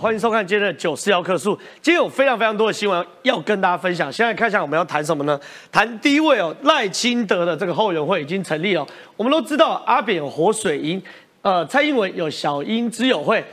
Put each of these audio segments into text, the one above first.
欢迎收看今天的九四幺克数。今天有非常非常多的新闻要跟大家分享。现在看一下我们要谈什么呢？谈第一位哦，赖清德的这个后援会已经成立了。我们都知道阿扁有活水营，呃，蔡英文有小英之友会，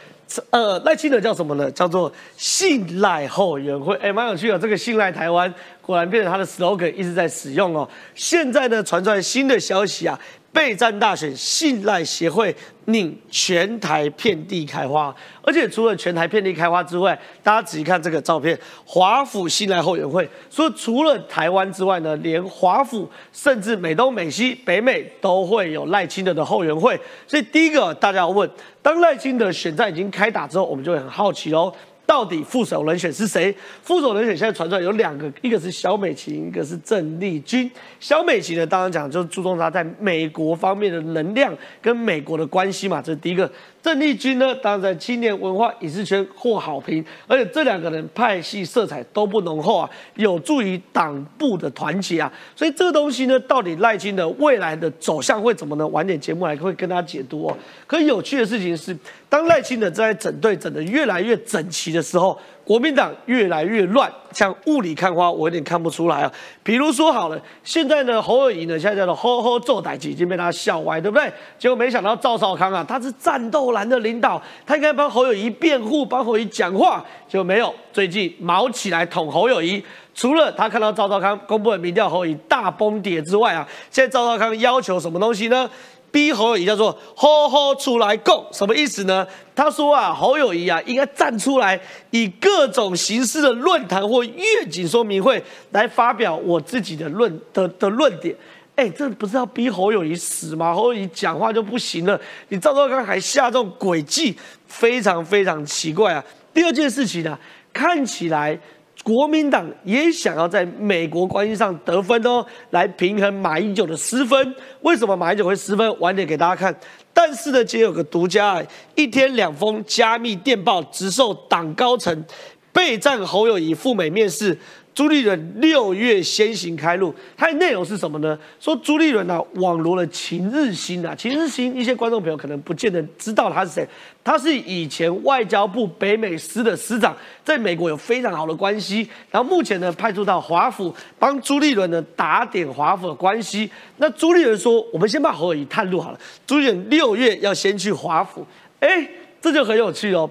呃，赖清德叫什么呢？叫做信赖后援会。哎，蛮有趣的，这个信赖台湾果然变成他的 slogan，一直在使用哦。现在呢，传出来新的消息啊。备战大选，信赖协会令全台遍地开花，而且除了全台遍地开花之外，大家仔细看这个照片，华府信赖后援会说，除了台湾之外呢，连华府甚至美东、美西、北美都会有赖清德的后援会。所以第一个大家要问，当赖清德选战已经开打之后，我们就会很好奇喽。到底副手人选是谁？副手人选现在传出来有两个，一个是小美琴，一个是郑丽君。小美琴呢，当然讲就是注重她在美国方面的能量跟美国的关系嘛，这是第一个。郑丽君呢，当然在青年文化影视圈获好评，而且这两个人派系色彩都不浓厚啊，有助于党部的团结啊。所以这个东西呢，到底赖清德未来的走向会怎么呢？晚点节目来会跟大家解读哦。可有趣的事情是，当赖清德在整队整得越来越整齐的时候。国民党越来越乱，像雾里看花，我有点看不出来啊。比如说好了，现在呢，侯友谊呢，现在叫做“吼吼做歹”，已经被他笑歪，对不对？结果没想到赵少康啊，他是战斗蓝的领导，他应该帮侯友谊辩护，帮侯友谊讲话，结果没有。最近毛起来捅侯友谊，除了他看到赵少康公布的民调侯友谊大崩跌之外啊，现在赵少康要求什么东西呢？逼侯友谊叫做“吼吼出来供”，什么意思呢？他说啊，侯友谊啊，应该站出来，以各种形式的论坛或愿景说明会来发表我自己的论的的论点。哎，这不是要逼侯友谊死吗？侯友谊讲话就不行了，你赵少刚还下这种诡计，非常非常奇怪啊。第二件事情呢，看起来。国民党也想要在美国关系上得分哦，来平衡马英九的失分。为什么马英九会失分？晚点给大家看。但是呢，今天有个独家，一天两封加密电报直授党高层备战侯友谊赴美面试。朱立伦六月先行开路，它的内容是什么呢？说朱立伦呢网罗了秦日新啊，秦日新一些观众朋友可能不见得知道他是谁，他是以前外交部北美司的司长，在美国有非常好的关系，然后目前呢派驻到华府帮朱立伦呢打点华府的关系。那朱立伦说，我们先把侯友谊探路好了，朱立伦六月要先去华府，哎，这就很有趣哦。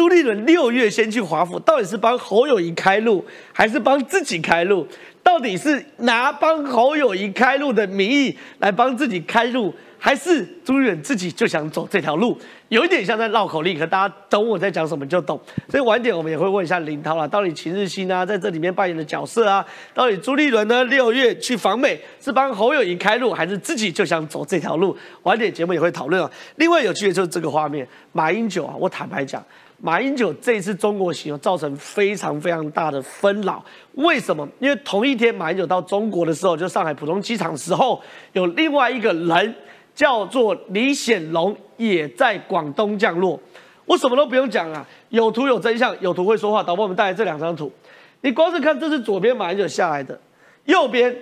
朱立伦六月先去华府，到底是帮侯友谊开路，还是帮自己开路？到底是拿帮侯友谊开路的名义来帮自己开路，还是朱立伦自己就想走这条路？有一点像在绕口令，可大家懂我在讲什么就懂。所以晚点我们也会问一下林涛啦，到底秦日新啊在这里面扮演的角色啊，到底朱立伦呢六月去访美是帮侯友谊开路，还是自己就想走这条路？晚点节目也会讨论啊。另外有趣的就是这个画面，马英九啊，我坦白讲。马英九这次中国行造成非常非常大的纷扰，为什么？因为同一天马英九到中国的时候，就上海浦东机场时候，有另外一个人叫做李显龙也在广东降落。我什么都不用讲啊，有图有真相，有图会说话。导播，我们带来这两张图，你光是看，这是左边马英九下来的，右边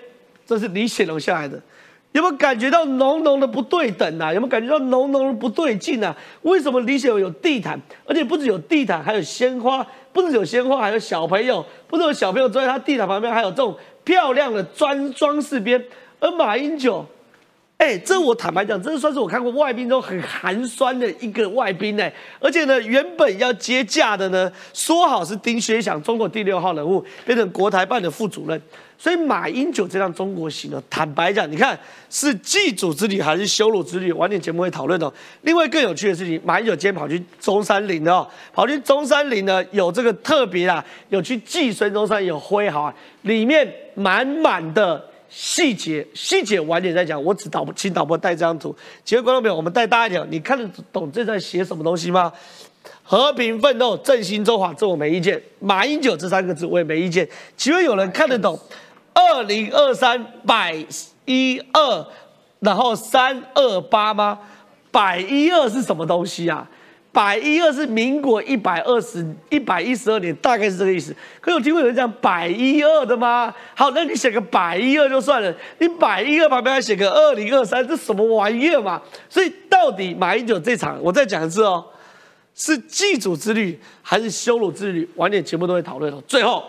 这是李显龙下来的。有没有感觉到浓浓的不对等啊？有没有感觉到浓浓的不对劲啊？为什么李显有地毯，而且不止有地毯，还有鲜花，不止有鲜花，还有小朋友，不止有小朋友坐在他地毯旁边，还有这种漂亮的装装饰边。而马英九，哎，这我坦白讲，这算是我看过外宾中很寒酸的一个外宾呢。而且呢，原本要接驾的呢，说好是丁薛祥，中国第六号人物，变成国台办的副主任。所以马英九这趟中国行呢，坦白讲，你看是祭祖之旅还是羞辱之旅？晚点节目会讨论哦。另外更有趣的事情，马英九今天跑去中山陵哦，跑去中山陵呢，有这个特别啊，有去祭孙中山，有挥毫啊，里面满满的细节，细节晚点再讲。我只导请导播带这张图，几位观众朋友，我们带大一点，你看得懂这在写什么东西吗？和平奋斗，振兴中华，这我没意见。马英九这三个字我也没意见。请问有人看得懂？二零二三百一二，然后三二八吗？百一二是什么东西啊？百一二是民国一百二十一百一十二年，大概是这个意思。可有听过有人讲百一二的吗？好，那你写个百一二就算了，你百一二旁边还写个二零二三，这什么玩意儿嘛？所以到底马英九这场，我再讲一次哦，是祭祖之旅还是羞辱之旅？晚点节目都会讨论哦。最后，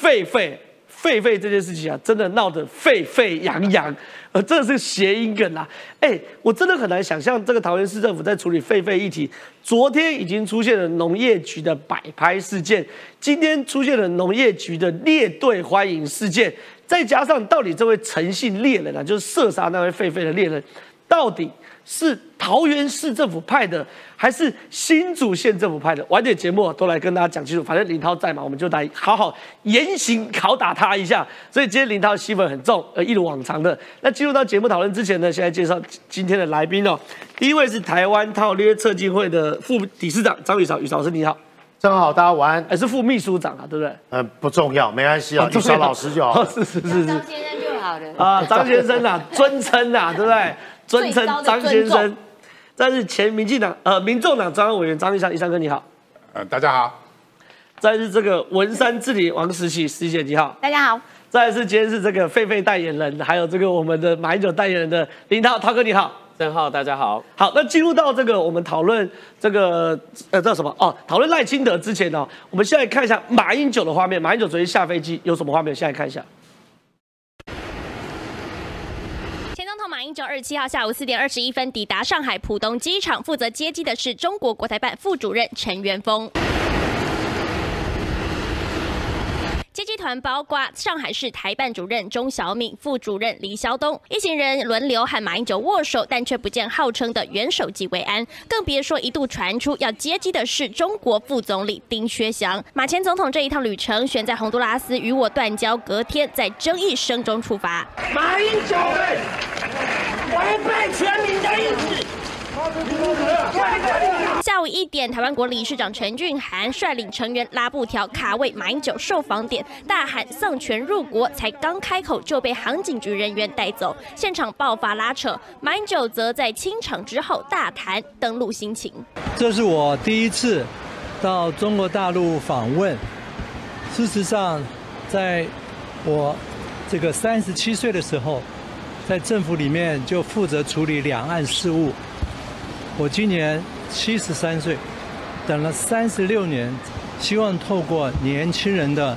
狒狒。狒狒这件事情啊，真的闹得沸沸扬扬，呃，这是谐音梗啊！哎，我真的很难想象这个桃园市政府在处理狒狒议题。昨天已经出现了农业局的摆拍事件，今天出现了农业局的列队欢迎事件，再加上到底这位诚信猎人啊，就是射杀那位狒狒的猎人，到底？是桃园市政府派的，还是新竹县政府派的？晚点节目都来跟大家讲清楚。反正林涛在嘛，我们就来好好严刑拷打他一下。所以今天林涛戏份很重，呃，一如往常的。那进入到节目讨论之前呢，先来介绍今天的来宾哦。第一位是台湾套约策进会的副理事长张宇韶，宇韶老师你好，正好大家晚安。还是副秘书长啊，对不对？呃，不重要，没关系啊，宇韶老师就好。是是是是，张先生就好了。啊，张先生啊，尊称啊，对不对？尊称张先生，再是前民进党呃民众党中央委员张立山，立山哥你好，呃大家好，再是这个文山治理王石喜，石姐你好，大家好，再是今天是这个狒狒代言人，还有这个我们的马英九代言人的林涛涛哥你好，郑浩大家好，好，那进入到这个我们讨论这个呃叫什么？哦，讨论赖清德之前呢，我们现在看一下马英九的画面，马英九昨天下飞机有什么画面？现在看一下。马英九二十七号下午四点二十一分抵达上海浦东机场，负责接机的是中国国台办副主任陈元峰。接机团包括上海市台办主任钟小敏、副主任李晓东一行人轮流和马英九握手，但却不见号称的元首级慰安，更别说一度传出要接机的是中国副总理丁薛祥。马前总统这一趟旅程选在洪都拉斯与我断交隔天，在争议声中出发。马英九。违背全民的意志。下午一点，台湾国理事长陈俊涵率领成员拉布条卡位马英九受访点，大喊丧权入国，才刚开口就被航警局人员带走，现场爆发拉扯。马英九则在清场之后大谈登陆心情。这是我第一次到中国大陆访问。事实上，在我这个三十七岁的时候。在政府里面就负责处理两岸事务。我今年七十三岁，等了三十六年，希望透过年轻人的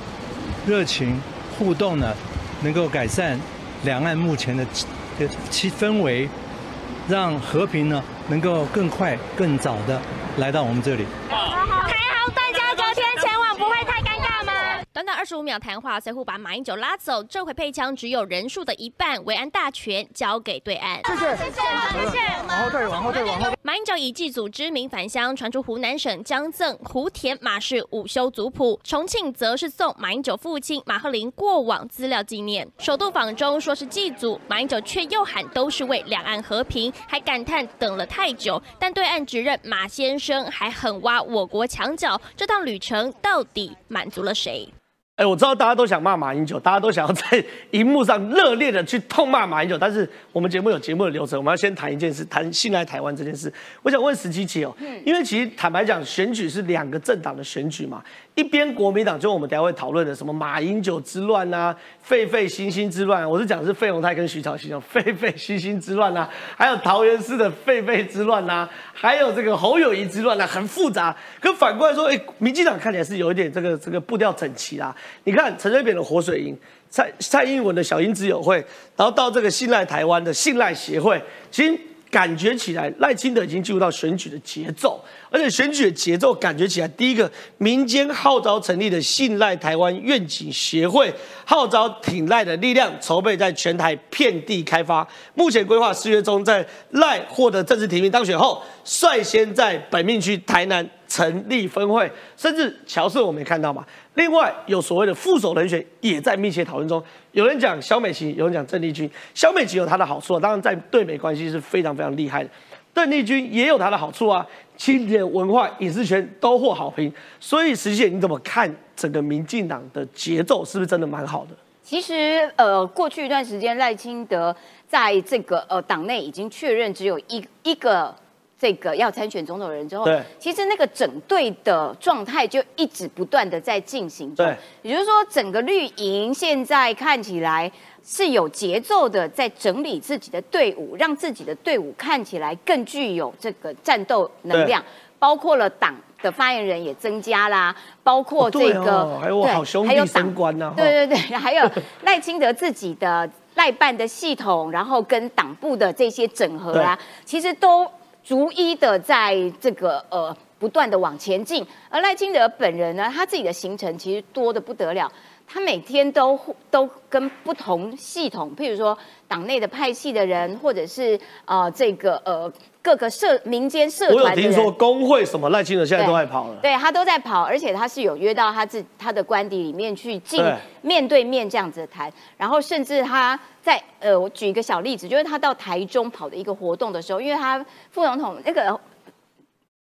热情互动呢，能够改善两岸目前的气氛围，让和平呢能够更快、更早的来到我们这里。短短二十五秒谈话，随后把马英九拉走。这回配枪只有人数的一半，维安大权交给对岸。谢谢，谢谢，谢谢。往后退，往后退，往后。马英九以祭祖之名返乡，传出湖南省江赠湖田马氏午休族谱，重庆则是送马英九父亲马鹤林过往资料纪念。首度访中说是祭祖，马英九却又喊都是为两岸和平，还感叹等了太久。但对岸指认马先生还狠挖我国墙角，这趟旅程到底满足了谁？哎，我知道大家都想骂马英九，大家都想要在荧幕上热烈的去痛骂马英九，但是我们节目有节目的流程，我们要先谈一件事，谈信赖台湾这件事。我想问石基奇哦，因为其实坦白讲，选举是两个政党的选举嘛。一边国民党就我们等下会讨论的什么马英九之乱啊，狒狒星星之乱，我是讲是费鸿泰跟徐小新哦，狒狒星星之乱呐，还有桃园市的狒狒之乱呐，还有这个侯友谊之乱呐，很复杂。可反过来说，哎，民进党看起来是有一点这个这个步调整齐啦。你看陈水扁的活水营，蔡蔡英文的小英之友会，然后到这个信赖台湾的信赖协会，其实。感觉起来，赖清德已经进入到选举的节奏，而且选举的节奏感觉起来，第一个民间号召成立的信赖台湾愿景协会，号召挺赖的力量，筹备在全台遍地开发。目前规划四月中在赖获得政治提名当选后，率先在本命区台南成立分会，甚至乔氏我没看到嘛。另外有所谓的副手人选也在密切讨论中，有人讲萧美琴，有人讲邓丽君。萧美琴有她的好处啊，当然在对美关系是非常非常厉害的。邓丽君也有她的好处啊，青年文化、影视圈都获好评。所以实际你怎么看整个民进党的节奏，是不是真的蛮好的？其实呃，过去一段时间赖清德在这个呃党内已经确认只有一一个。这个要参选总统人之后，其实那个整队的状态就一直不断的在进行中。也就是说，整个绿营现在看起来是有节奏的，在整理自己的队伍，让自己的队伍看起来更具有这个战斗能量。包括了党的发言人也增加啦，包括这个还有好兄弟升官呐，对对对，还有赖清德自己的赖办的系统，然后跟党部的这些整合啊，其实都逐一的在这个呃不断的往前进。而赖清德本人呢，他自己的行程其实多的不得了。他每天都都跟不同系统，譬如说党内的派系的人，或者是呃这个呃各个社民间社团，我有听说工会什么赖清德现在都在跑了，对他都在跑，而且他是有约到他自他的官邸里面去进面对面这样子谈，然后甚至他在呃我举一个小例子，就是他到台中跑的一个活动的时候，因为他副总统那个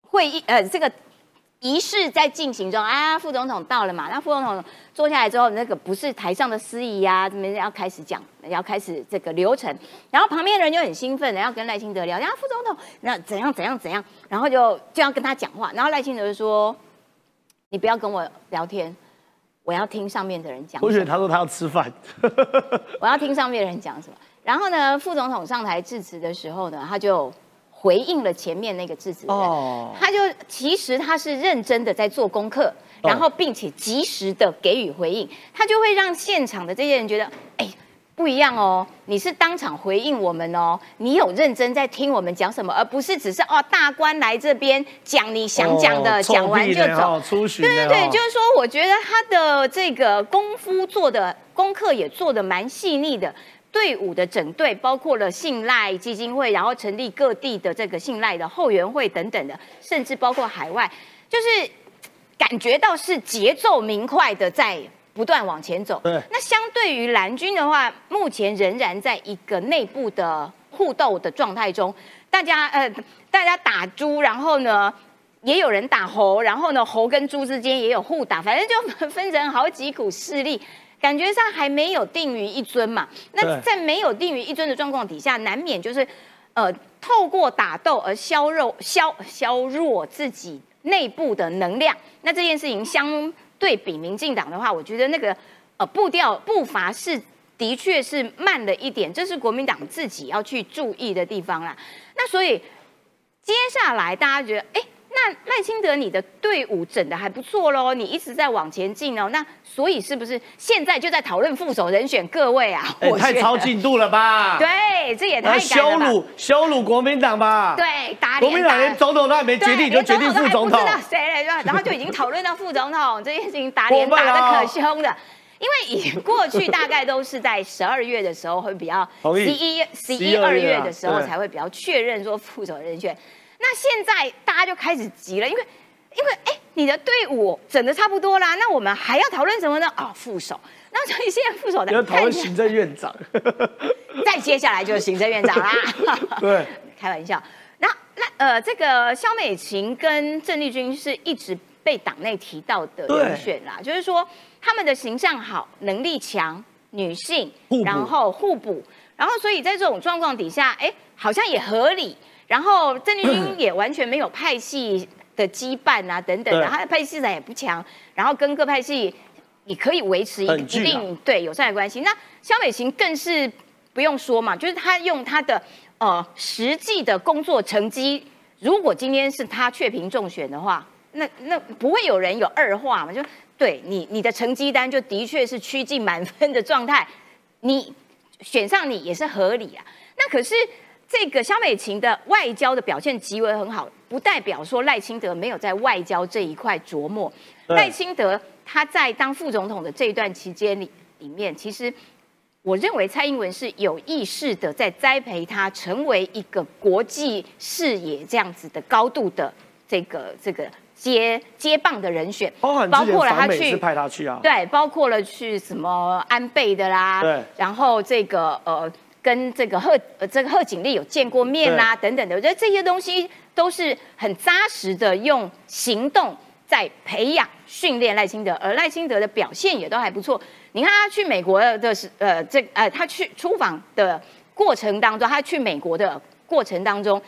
会议呃这个。仪式在进行中啊，副总统到了嘛？那副总统坐下来之后，那个不是台上的司仪啊，怎么要开始讲，要开始这个流程。然后旁边的人就很兴奋，要跟赖清德聊。然后副总统那怎样怎样怎样，然后就就要跟他讲话。然后赖清德就说：“你不要跟我聊天，我要听上面的人讲。”我觉得他说他要吃饭，我要听上面的人讲什么。然后呢，副总统上台致辞的时候呢，他就。回应了前面那个致辞人，他就其实他是认真的在做功课，然后并且及时的给予回应，他就会让现场的这些人觉得，哎，不一样哦，你是当场回应我们哦，你有认真在听我们讲什么，而不是只是哦大官来这边讲你想讲的，讲完就走。对对对，就是说，我觉得他的这个功夫做的功课也做的蛮细腻的。队伍的整队包括了信赖基金会，然后成立各地的这个信赖的后援会等等的，甚至包括海外，就是感觉到是节奏明快的在不断往前走。对。那相对于蓝军的话，目前仍然在一个内部的互斗的状态中，大家呃，大家打猪，然后呢，也有人打猴，然后呢，猴跟猪之间也有互打，反正就分成好几股势力。感觉上还没有定于一尊嘛？那在没有定于一尊的状况底下，难免就是，呃，透过打斗而削弱、削削弱自己内部的能量。那这件事情相对比民进党的话，我觉得那个呃步调步伐是的确是慢了一点，这是国民党自己要去注意的地方啦。那所以接下来大家觉得，哎。那赖清德，你的队伍整的还不错喽，你一直在往前进哦。那所以是不是现在就在讨论副手人选？各位啊，太超进度了吧？对，这也太羞辱羞辱国民党吧？对，打国民党连总统都还没决定，就决定副总统，谁来着？然后就已经讨论到副总统这件事情，打脸打的可凶的。因为以 过去大概都是在十二月的时候会比较，十一十一二月的时候才会比较确认说副手人选。那现在大家就开始急了，因为因为哎，你的队伍整的差不多啦，那我们还要讨论什么呢？哦，副手。那所以现在副手的要讨论行政院长，再接下来就是行政院长啦。对，开玩笑。那那呃，这个肖美琴跟郑丽君是一直被党内提到的人选啦，就是说他们的形象好，能力强，女性，然后互补，然后所以在这种状况底下，哎，好像也合理。然后郑丽君 也完全没有派系的羁绊啊，等等的，他的派系色彩也不强，然后跟各派系你可以维持一定对友善的关系。那肖美琴更是不用说嘛，就是他用他的呃实际的工作成绩，如果今天是他确评中选的话，那那不会有人有二话嘛？就对你你的成绩单就的确是趋近满分的状态，你选上你也是合理啊。那可是。这个肖美琴的外交的表现极为很好，不代表说赖清德没有在外交这一块琢磨。赖清德他在当副总统的这一段期间里里面，其实我认为蔡英文是有意识的在栽培他成为一个国际视野这样子的高度的这个这个接接棒的人选，包含包括了他去派他去啊，对，包括了去什么安倍的啦，对，然后这个呃。跟这个贺呃这个贺锦丽有见过面啦，等等的，我觉得这些东西都是很扎实的，用行动在培养训练赖清德，而赖清德的表现也都还不错。你看他去美国的是呃这呃他去出访的过程当中，他去美国的过程当中，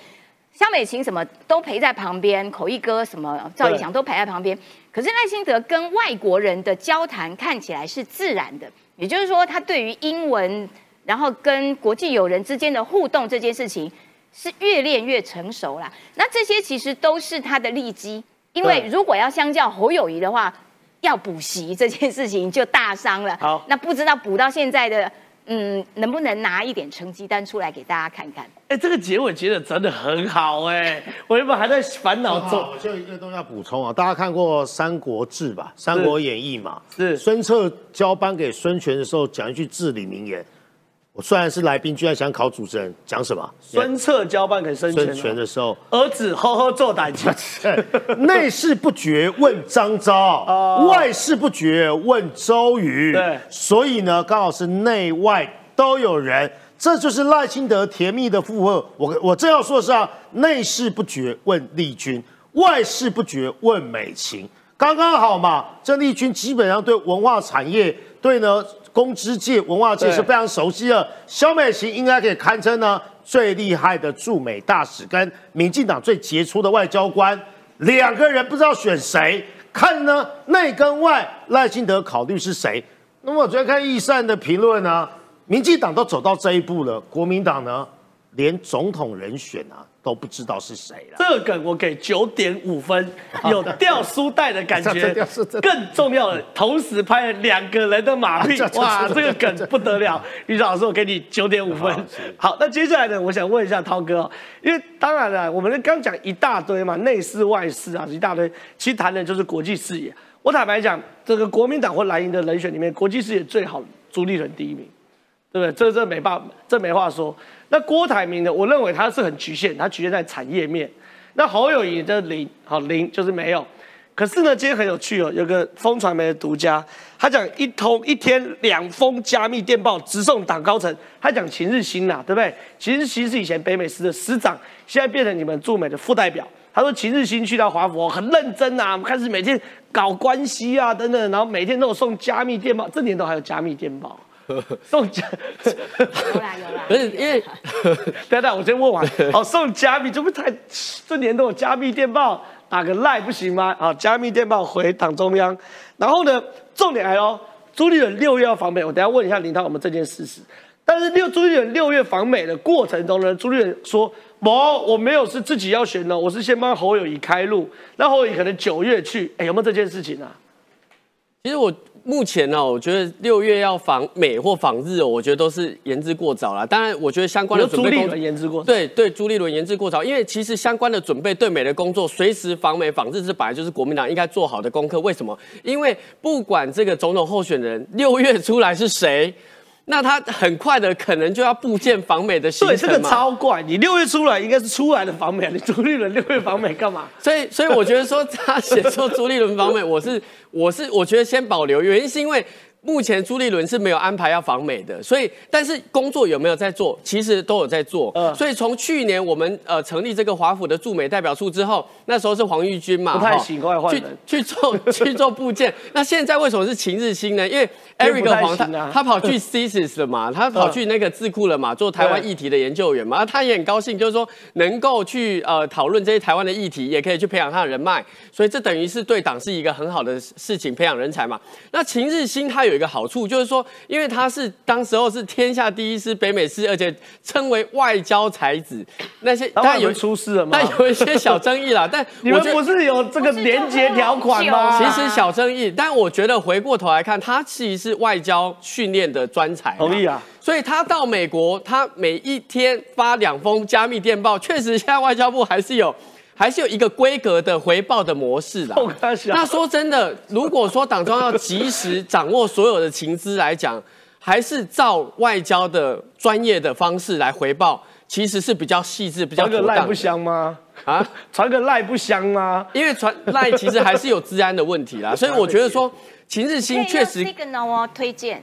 肖美琴什么都陪在旁边，口译哥什么赵立强都陪在旁边。可是赖清德跟外国人的交谈看起来是自然的，也就是说他对于英文。然后跟国际友人之间的互动这件事情是越练越成熟啦。那这些其实都是他的利基，因为如果要相较侯友谊的话，要补习这件事情就大伤了。好，那不知道补到现在的。嗯，能不能拿一点成绩单出来给大家看看？哎，这个结尾结的真的很好哎，我原本还在烦恼中。我就一个东西要补充啊，大家看过《三国志》吧，《三国演义》嘛，是孙策交班给孙权的时候讲一句至理名言。我虽然是来宾，居然想考主持人，讲什么？孙策交办给孙权的时候，儿子呵呵做胆怯，内事不决问张昭，外事不决问周瑜。对，所以呢，刚好是内外都有人，这就是赖清德甜蜜的附和。我我正要说的是啊，内事不决问立军，外事不决问美琴，刚刚好嘛。这丽君基本上对文化产业，对呢。公知界、文化界是非常熟悉的。肖美琴应该可以堪称呢最厉害的驻美大使，跟民进党最杰出的外交官。两个人不知道选谁，看呢内跟外，赖清德考虑是谁。那么我昨天看易善的评论呢，民进党都走到这一步了，国民党呢连总统人选啊。都不知道是谁了。这个梗我给九点五分，有掉书袋的感觉。更重要的，同时拍了两个人的马屁，哇，这个梗不得了。于老师，我给你九点五分。好，那接下来呢，我想问一下涛哥，因为当然了，我们刚讲一大堆嘛，内事外事啊，一大堆，其实谈的就是国际视野。我坦白讲，这个国民党或蓝营的人选里面，国际视野最好，朱立伦第一名，对不对？这这没办法，这没话说。那郭台铭呢？我认为他是很局限，他局限在产业面。那侯友谊的零，好零就是没有。可是呢，今天很有趣哦，有个风传媒的独家，他讲一通一天两封加密电报直送党高层。他讲秦日新呐，对不对？秦日新是以前北美司的司长，现在变成你们驻美的副代表。他说秦日新去到华府很认真啊，开始每天搞关系啊等等，然后每天都有送加密电报，这年头还有加密电报。送加 有啦 有啦，不是因为，等等，我先问完。好，送加密，这不太这年头有加密电报，打个赖不行吗？好，加密电报回党中央。然后呢，重点来喽，朱立伦六月要访美，我等下问一下林涛我们这件事实。但是六朱立伦六月访美的过程中呢，朱立伦说，我我没有是自己要选的，我是先帮侯友谊开路，那侯友谊可能九月去，哎，有没有这件事情啊？其实我。目前呢，我觉得六月要访美或访日，我觉得都是言之过早了。当然，我觉得相关的准备工作言之过对对，朱立伦言之过早，因为其实相关的准备对美的工作，随时访美访日这本来就是国民党应该做好的功课。为什么？因为不管这个总统候选人六月出来是谁。那他很快的可能就要布建访美的行程对，这个超怪。你六月出来应该是出来的访美，你朱立伦六月访美干嘛？所以，所以我觉得说他写说朱立伦访美，我是我是我觉得先保留，原因是因为。目前朱立伦是没有安排要访美的，所以但是工作有没有在做？其实都有在做。嗯，所以从去年我们呃成立这个华府的驻美代表处之后，那时候是黄玉军嘛，不太喜欢去去做 去做部件。那现在为什么是秦日新呢？因为 Eric 黄他他跑去 CSIS 了嘛，他跑去那个智库了嘛，做台湾议题的研究员嘛，他也很高兴，就是说能够去呃讨论这些台湾的议题，也可以去培养他的人脉，所以这等于是对党是一个很好的事情，培养人才嘛。那秦日新他有。有一个好处就是说，因为他是当时候是天下第一师北美师，而且称为外交才子。那些当然有出事了吗，但有一些小争议啦。但 你们不是有这个连接条款吗？其实小争议，但我觉得回过头来看，他其实是外交训练的专才。同意啊。所以他到美国，他每一天发两封加密电报，确实现在外交部还是有。还是有一个规格的回报的模式的。那说真的，如果说党中央要及时掌握所有的情资来讲，还是照外交的专业的方式来回报，其实是比较细致、比较妥当。传个赖不香吗？啊，传个赖不香吗？因为传赖其实还是有治安的问题啦，所以我觉得说。秦日新确实这个呢，我推荐。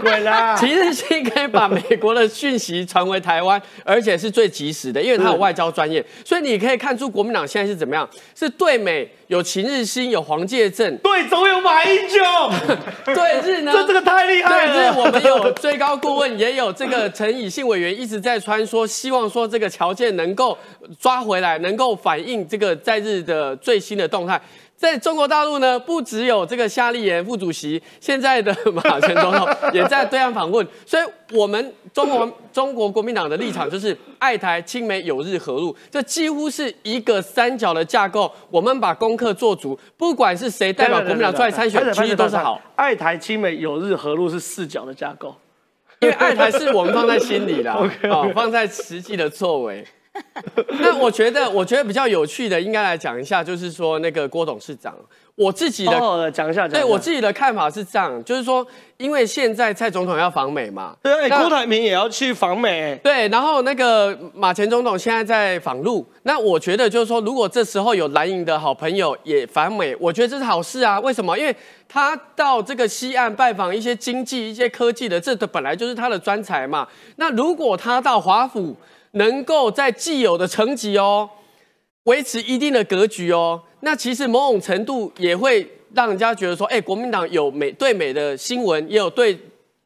鬼啦！秦日新可以把美国的讯息传回台湾，而且是最及时的，因为他有外交专业。所以你可以看出国民党现在是怎么样，是对美有秦日新，有黄介正，对总有马英九，对日呢？这这个太厉害了。对日，我们有最高顾问，也有这个陈以信委员一直在穿说，希望说这个条件能够抓回来，能够反映这个在日的最新的动态。在中国大陆呢，不只有这个夏立言副主席，现在的马前总统也在对岸访问，所以我们中国中国国民党的立场就是爱台、亲美、友日、和路，这几乎是一个三角的架构。我们把功课做足，不管是谁代表国民党出来参选，其实都是好。爱台、亲美、友日、和路是四角的架构，因为爱台是我们放在心里的，哦，放在实际的作为。那我觉得，我觉得比较有趣的，应该来讲一下，就是说那个郭董事长，我自己的讲一下，对我自己的看法是这样，就是说，因为现在蔡总统要访美嘛，对，郭台铭也要去访美，对，然后那个马前总统现在在访陆，那我觉得就是说，如果这时候有蓝营的好朋友也访美，我觉得这是好事啊。为什么？因为他到这个西岸拜访一些经济、一些科技的，这的本来就是他的专才嘛。那如果他到华府，能够在既有的层级哦，维持一定的格局哦，那其实某种程度也会让人家觉得说，哎，国民党有美对美的新闻，也有对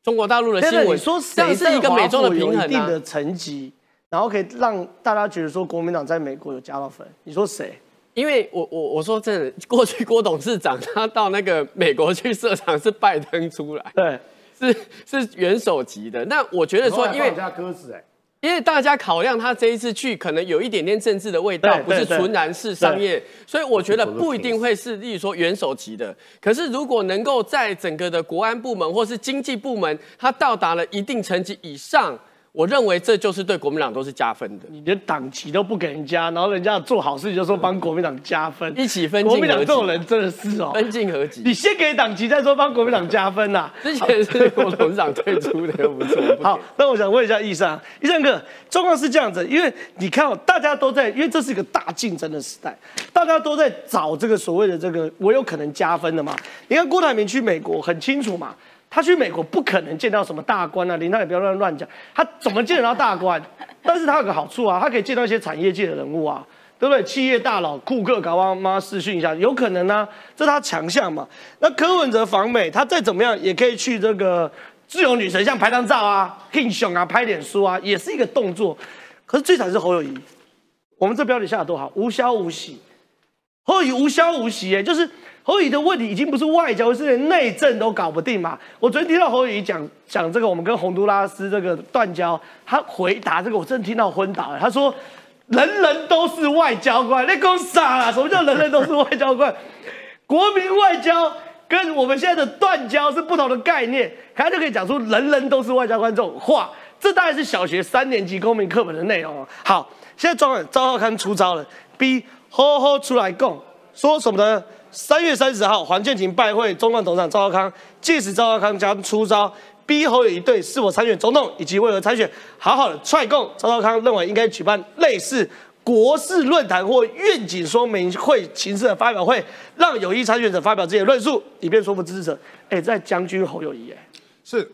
中国大陆的新闻，说这是一个美中的平衡一定的层级，然后可以让大家觉得说国民党在美国有加到分。你说谁？因为我我我说真的，过去郭董事长他到那个美国去设厂是拜登出来，对，是是元首级的。那我觉得说，因为家鸽子哎。因为大家考量他这一次去，可能有一点点政治的味道，不是纯然是商业，所以我觉得不一定会是，例如说元首级的。可是如果能够在整个的国安部门或是经济部门，他到达了一定层级以上。我认为这就是对国民党都是加分的。你连党旗都不给人家，然后人家做好事就说帮国民党加分，一起分。国民党这种人真的是哦，分进合集。你先给党旗，再说帮国民党加分呐。之前是国董事长退出的，又不错。好，那我想问一下易尚，易尚哥，状况是这样子，因为你看哦，大家都在，因为这是一个大竞争的时代，大家都在找这个所谓的这个我有可能加分的嘛。你看郭台铭去美国很清楚嘛。他去美国不可能见到什么大官啊，林大也不要乱乱讲，他怎么见得到大官？但是他有个好处啊，他可以见到一些产业界的人物啊，对不对？企业大佬库克搞完妈试训一下，有可能啊，这是他强项嘛。那柯文哲访美，他再怎么样也可以去这个自由女神像拍张照啊，英雄啊，拍点书啊，也是一个动作。可是最惨是侯友谊，我们这标题下的多好，无消无息，侯友谊无消无息，哎，就是。侯宇的问题已经不是外交，是连内政都搞不定嘛？我昨天听到侯宇讲讲这个，我们跟洪都拉斯这个断交，他回答这个，我真的听到昏倒了。他说：“人人都是外交官，你够傻了？什么叫人人都是外交官？国民外交跟我们现在的断交是不同的概念。他就可以讲出人人都是外交官这种话，这大概是小学三年级公民课本的内容。好，现在庄赵浩康出招了，逼吼吼出来供，说什么呢？三月三十号，黄建庭拜会中共董事长赵少康，届时赵少康将出招，逼侯友谊对是否参选总统以及为何参选，好好的踹供。赵少康认为应该举办类似国事论坛或愿景说明会形式的发表会，让有意参选者发表自己的论述，以便说服支持者。哎，在将军侯友谊，哎，是。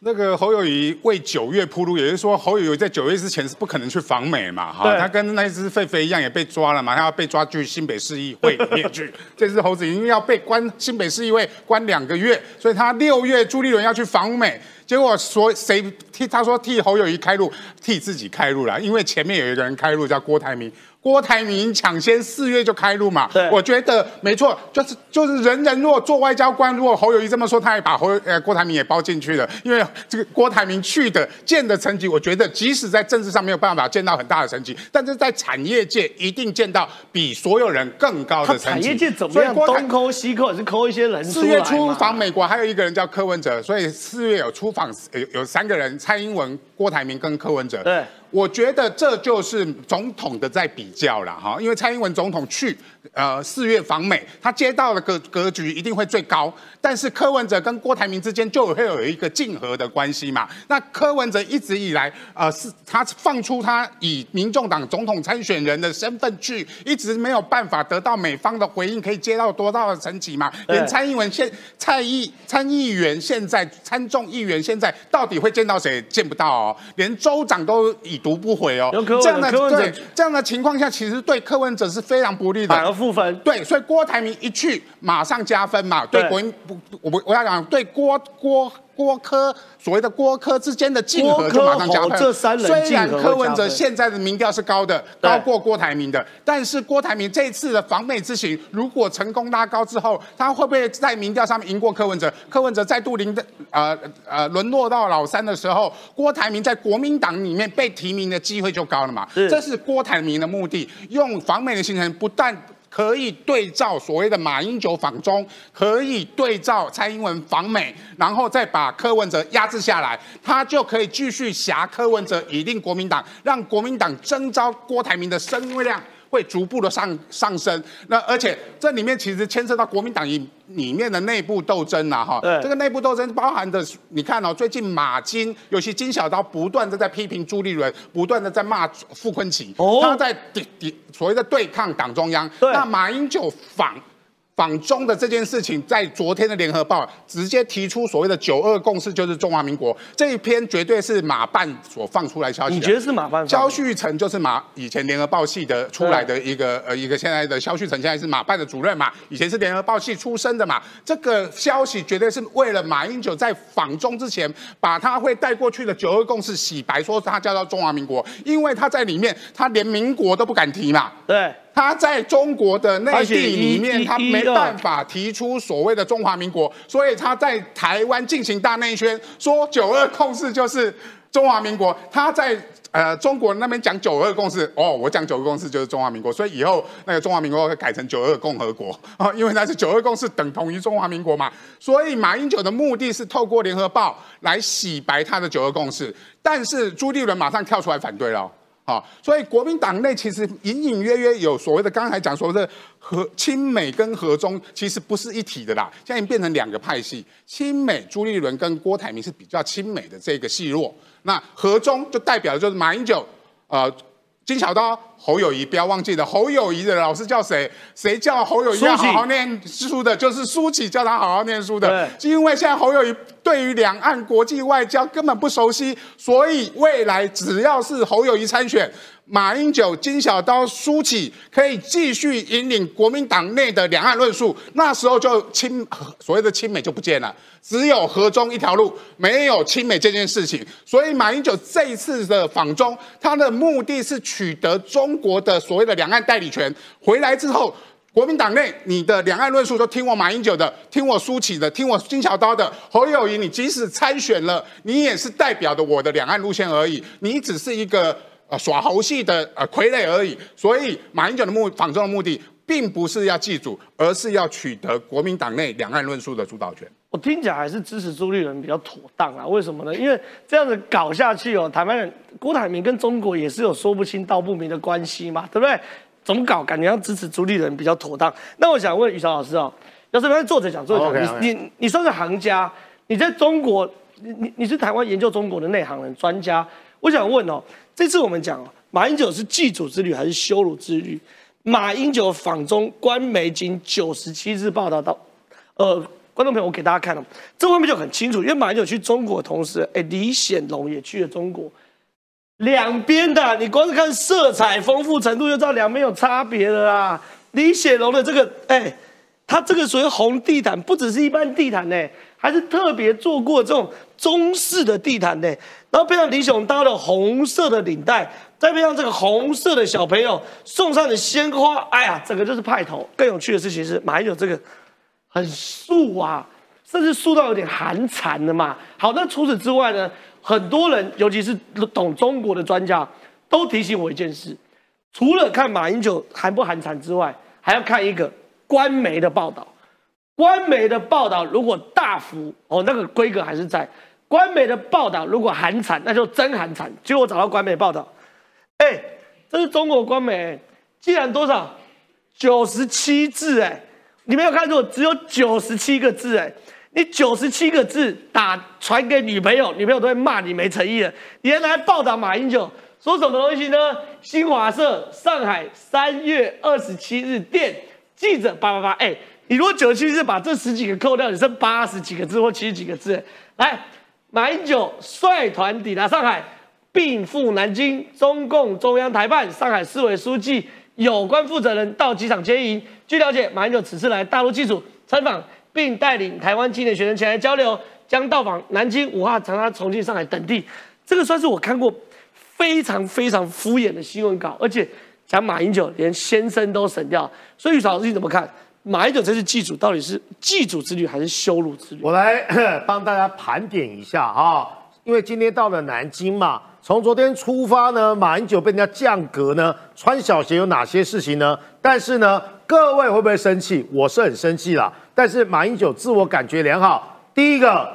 那个侯友谊为九月铺路，也就是说侯友谊在九月之前是不可能去访美嘛？哈，他跟那只狒狒一样也被抓了嘛，他要被抓去新北市议会里面去。这只猴子因为要被关新北市议会关两个月，所以他六月朱立伦要去访美，结果说谁替他说替侯友谊开路，替自己开路了，因为前面有一个人开路叫郭台铭。郭台铭抢先四月就开路嘛，对，我觉得没错，就是就是人人如果做外交官，如果侯友谊这么说，他也把侯呃郭台铭也包进去了，因为这个郭台铭去的见的成绩，我觉得即使在政治上没有办法见到很大的成绩，但是在产业界一定见到比所有人更高的成绩。产业界怎么样？东抠西抠也是抠一些人。四月初访美国，还有一个人叫柯文哲，所以四月有出访有有三个人，蔡英文、郭台铭跟柯文哲。对。我觉得这就是总统的在比较了哈，因为蔡英文总统去呃四月访美，他接到的格格局一定会最高，但是柯文哲跟郭台铭之间就会有一个竞合的关系嘛。那柯文哲一直以来呃是他放出他以民众党总统参选人的身份去，一直没有办法得到美方的回应，可以接到多大的成绩嘛？连蔡英文现蔡议参议员现在参众议员现在到底会见到谁？见不到哦，连州长都以。读不回哦，这样的对这样的情况下，其实对柯文哲是非常不利的，反而负分。对，所以郭台铭一去，马上加分嘛。对国不，我我要讲对郭郭郭科所谓的郭科之间的竞合就马上加分。这三人虽然柯文哲现在的民调是高的，高过郭台铭的，但是郭台铭这次的访美之行如果成功拉高之后，他会不会在民调上面赢过柯文哲？柯文哲再度零的呃呃沦落到老三的时候，郭台铭在国民党里面被提名的机会就高了嘛？这是郭台铭的目的，用访美的行程不但。可以对照所谓的马英九访中，可以对照蔡英文访美，然后再把柯文哲压制下来，他就可以继续挟柯文哲，以令国民党，让国民党征召郭台铭的声量。会逐步的上上升，那而且这里面其实牵涉到国民党里里面的内部斗争呐，哈，这个内部斗争包含的，你看哦，最近马金，尤其金小刀不断的在批评朱立伦，不断的在骂傅昆萁，他在抵抵所谓的对抗党中央，那马英九反。访中的这件事情，在昨天的联合报直接提出所谓的九二共识，就是中华民国这一篇绝对是马办所放出来消息。你觉得是马办？肖旭成就是马以前联合报系的出来的一个呃一个现在的肖旭成，现在是马办的主任嘛，以前是联合报系出身的嘛。这个消息绝对是为了马英九在访中之前，把他会带过去的九二共识洗白，说他叫到中华民国，因为他在里面，他连民国都不敢提嘛。对。他在中国的内地里面，他没办法提出所谓的中华民国，所以他在台湾进行大内宣，说九二共识就是中华民国。他在呃中国那边讲九二共识，哦，我讲九二共识就是中华民国，所以以后那个中华民国会改成九二共和国啊，因为那是九二共识等同于中华民国嘛。所以马英九的目的是透过联合报来洗白他的九二共识，但是朱立伦马上跳出来反对了。好，所以国民党内其实隐隐约约有所谓的，刚才讲说的和亲美跟和中其实不是一体的啦，现在已经变成两个派系，亲美朱立伦跟郭台铭是比较亲美的这个系络，那和中就代表的就是马英九，呃。金小刀、侯友谊，不要忘记了，侯友谊的老师叫谁？谁叫侯友谊要好好念书的？就是苏启叫他好好念书的。因为现在侯友谊对于两岸国际外交根本不熟悉，所以未来只要是侯友谊参选。马英九、金小刀、苏起可以继续引领国民党内的两岸论述，那时候就亲所谓的亲美就不见了，只有和中一条路，没有亲美这件事情。所以马英九这一次的访中，他的目的是取得中国的所谓的两岸代理权。回来之后，国民党内你的两岸论述都听我马英九的，听我苏起的，听我金小刀的。侯友谊，你即使参选了，你也是代表的我的两岸路线而已，你只是一个。呃，耍猴戏的呃傀儡而已，所以马英九的目访中的目的，并不是要祭祖，而是要取得国民党内两岸论述的主导权。我听起来还是支持朱立伦比较妥当啊？为什么呢？因为这样子搞下去哦，台湾人郭台铭跟中国也是有说不清道不明的关系嘛，对不对？怎么搞？感觉要支持朱立伦比较妥当。那我想问宇超老师哦，要是作者讲作者讲，你你你算是行家，你在中国，你你你是台湾研究中国的内行人专家，我想问哦。这次我们讲马英九是祭祖之旅还是羞辱之旅？马英九访中，官媒经九十七日报道到，呃，观众朋友，我给大家看了，这画面就很清楚，因为马英九去中国同时，哎，李显龙也去了中国，两边的，你光是看色彩丰富程度就知道两边有差别的啦。李显龙的这个，哎，他这个属于红地毯，不只是一般地毯呢，还是特别做过这种中式的地毯呢。然后配上李雄刀的红色的领带，再配上这个红色的小朋友送上的鲜花，哎呀，整个就是派头。更有趣的事情是，马英九这个很素啊，甚至素到有点寒蝉的嘛。好，那除此之外呢，很多人，尤其是懂中国的专家，都提醒我一件事：除了看马英九寒不寒蝉之外，还要看一个官媒的报道。官媒的报道如果大幅哦，那个规格还是在。官媒的报道如果寒惨，那就真寒惨。结果我找到官媒报道，哎，这是中国官媒，竟然多少？九十七字哎，你没有看错，只有九十七个字哎。你九十七个字打传给女朋友，女朋友都会骂你没诚意的。你还来报道马英九，说什么东西呢？新华社上海三月二十七日电记者八八八，哎，你如果九十七字把这十几个扣掉，你剩八十几个字或七十几个字，来。马英九率团抵达上海，并赴南京。中共中央台办、上海市委书记有关负责人到机场接迎。据了解，马英九此次来大陆祭祖参访，并带领台湾青年学生前来交流，将到访南京、武汉、长沙、重庆、上海等地。这个算是我看过非常非常敷衍的新闻稿，而且讲马英九连先生都省掉。所以，老师你怎么看？马英九这次祭祖到底是祭祖之旅还是羞辱之旅？我来 帮大家盘点一下啊，因为今天到了南京嘛，从昨天出发呢，马英九被人家降格呢，穿小鞋有哪些事情呢？但是呢，各位会不会生气？我是很生气啦。但是马英九自我感觉良好。第一个，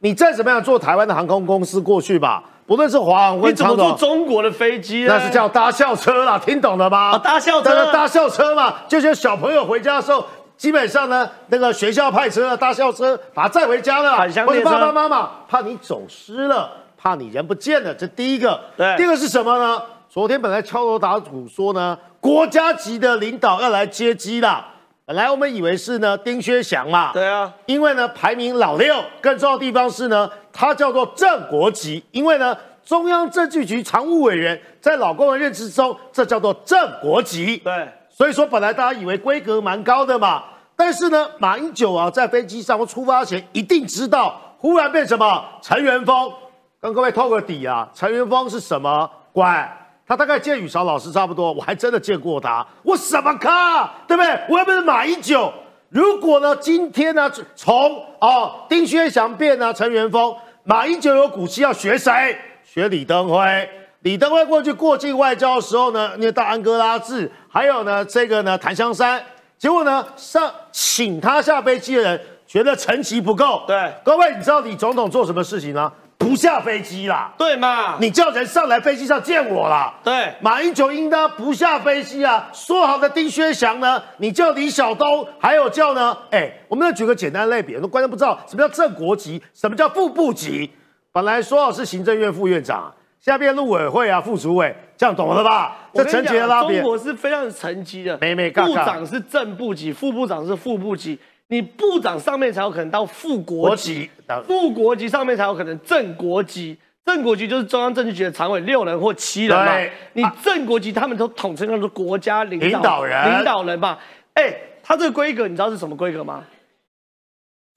你再怎么样做台湾的航空公司过去吧。不论是华航，你怎么坐中国的飞机？那是叫搭校车啦，听懂了吗？搭校车，搭校车嘛，就是小朋友回家的时候，基本上呢，那个学校派车搭校车把他载回家了。或者爸爸妈妈怕你走失了，怕你人不见了，这第一个。对。第二个是什么呢？昨天本来敲锣打鼓说呢，国家级的领导要来接机啦。本来我们以为是呢丁薛祥嘛。对啊。因为呢排名老六，更重要的地方是呢。他叫做正国级，因为呢，中央政治局常务委员在老公的认知中，这叫做正国级。对，所以说本来大家以为规格蛮高的嘛，但是呢，马英九啊，在飞机上出发前一定知道，忽然变什么？陈元峰，跟各位透个底啊，陈元峰是什么官？他大概见宇韶老师差不多，我还真的见过他，我什么咖，对不对？我又不是马英九。如果呢，今天呢，从哦丁薛祥变呢陈元峰，马英九有骨气要学谁？学李登辉。李登辉过去过境外交的时候呢，那到安哥拉治，还有呢这个呢檀香山，结果呢上请他下飞机的人觉得层级不够。对，各位，你知道李总统做什么事情呢？不下飞机啦，对嘛？你叫人上来飞机上见我啦。对，马英九应当不下飞机啊。说好的丁薛祥呢？你叫李小东，还有叫呢？哎，我们要举个简单类别，很多观众不知道什么叫正国级，什么叫副部级。本来说好是行政院副院长，下边陆委会啊副主委，这样懂了吧？这层级的拉别，中国是非常层级的，没没部长是正部级，副部长是副部级。你部长上面才有可能到副国级，副国级上面才有可能正国级，正国级就是中央政治局的常委六人或七人嘛。你正国级他们都统称叫做国家领导人，领导人嘛。哎，他这个规格你知道是什么规格吗？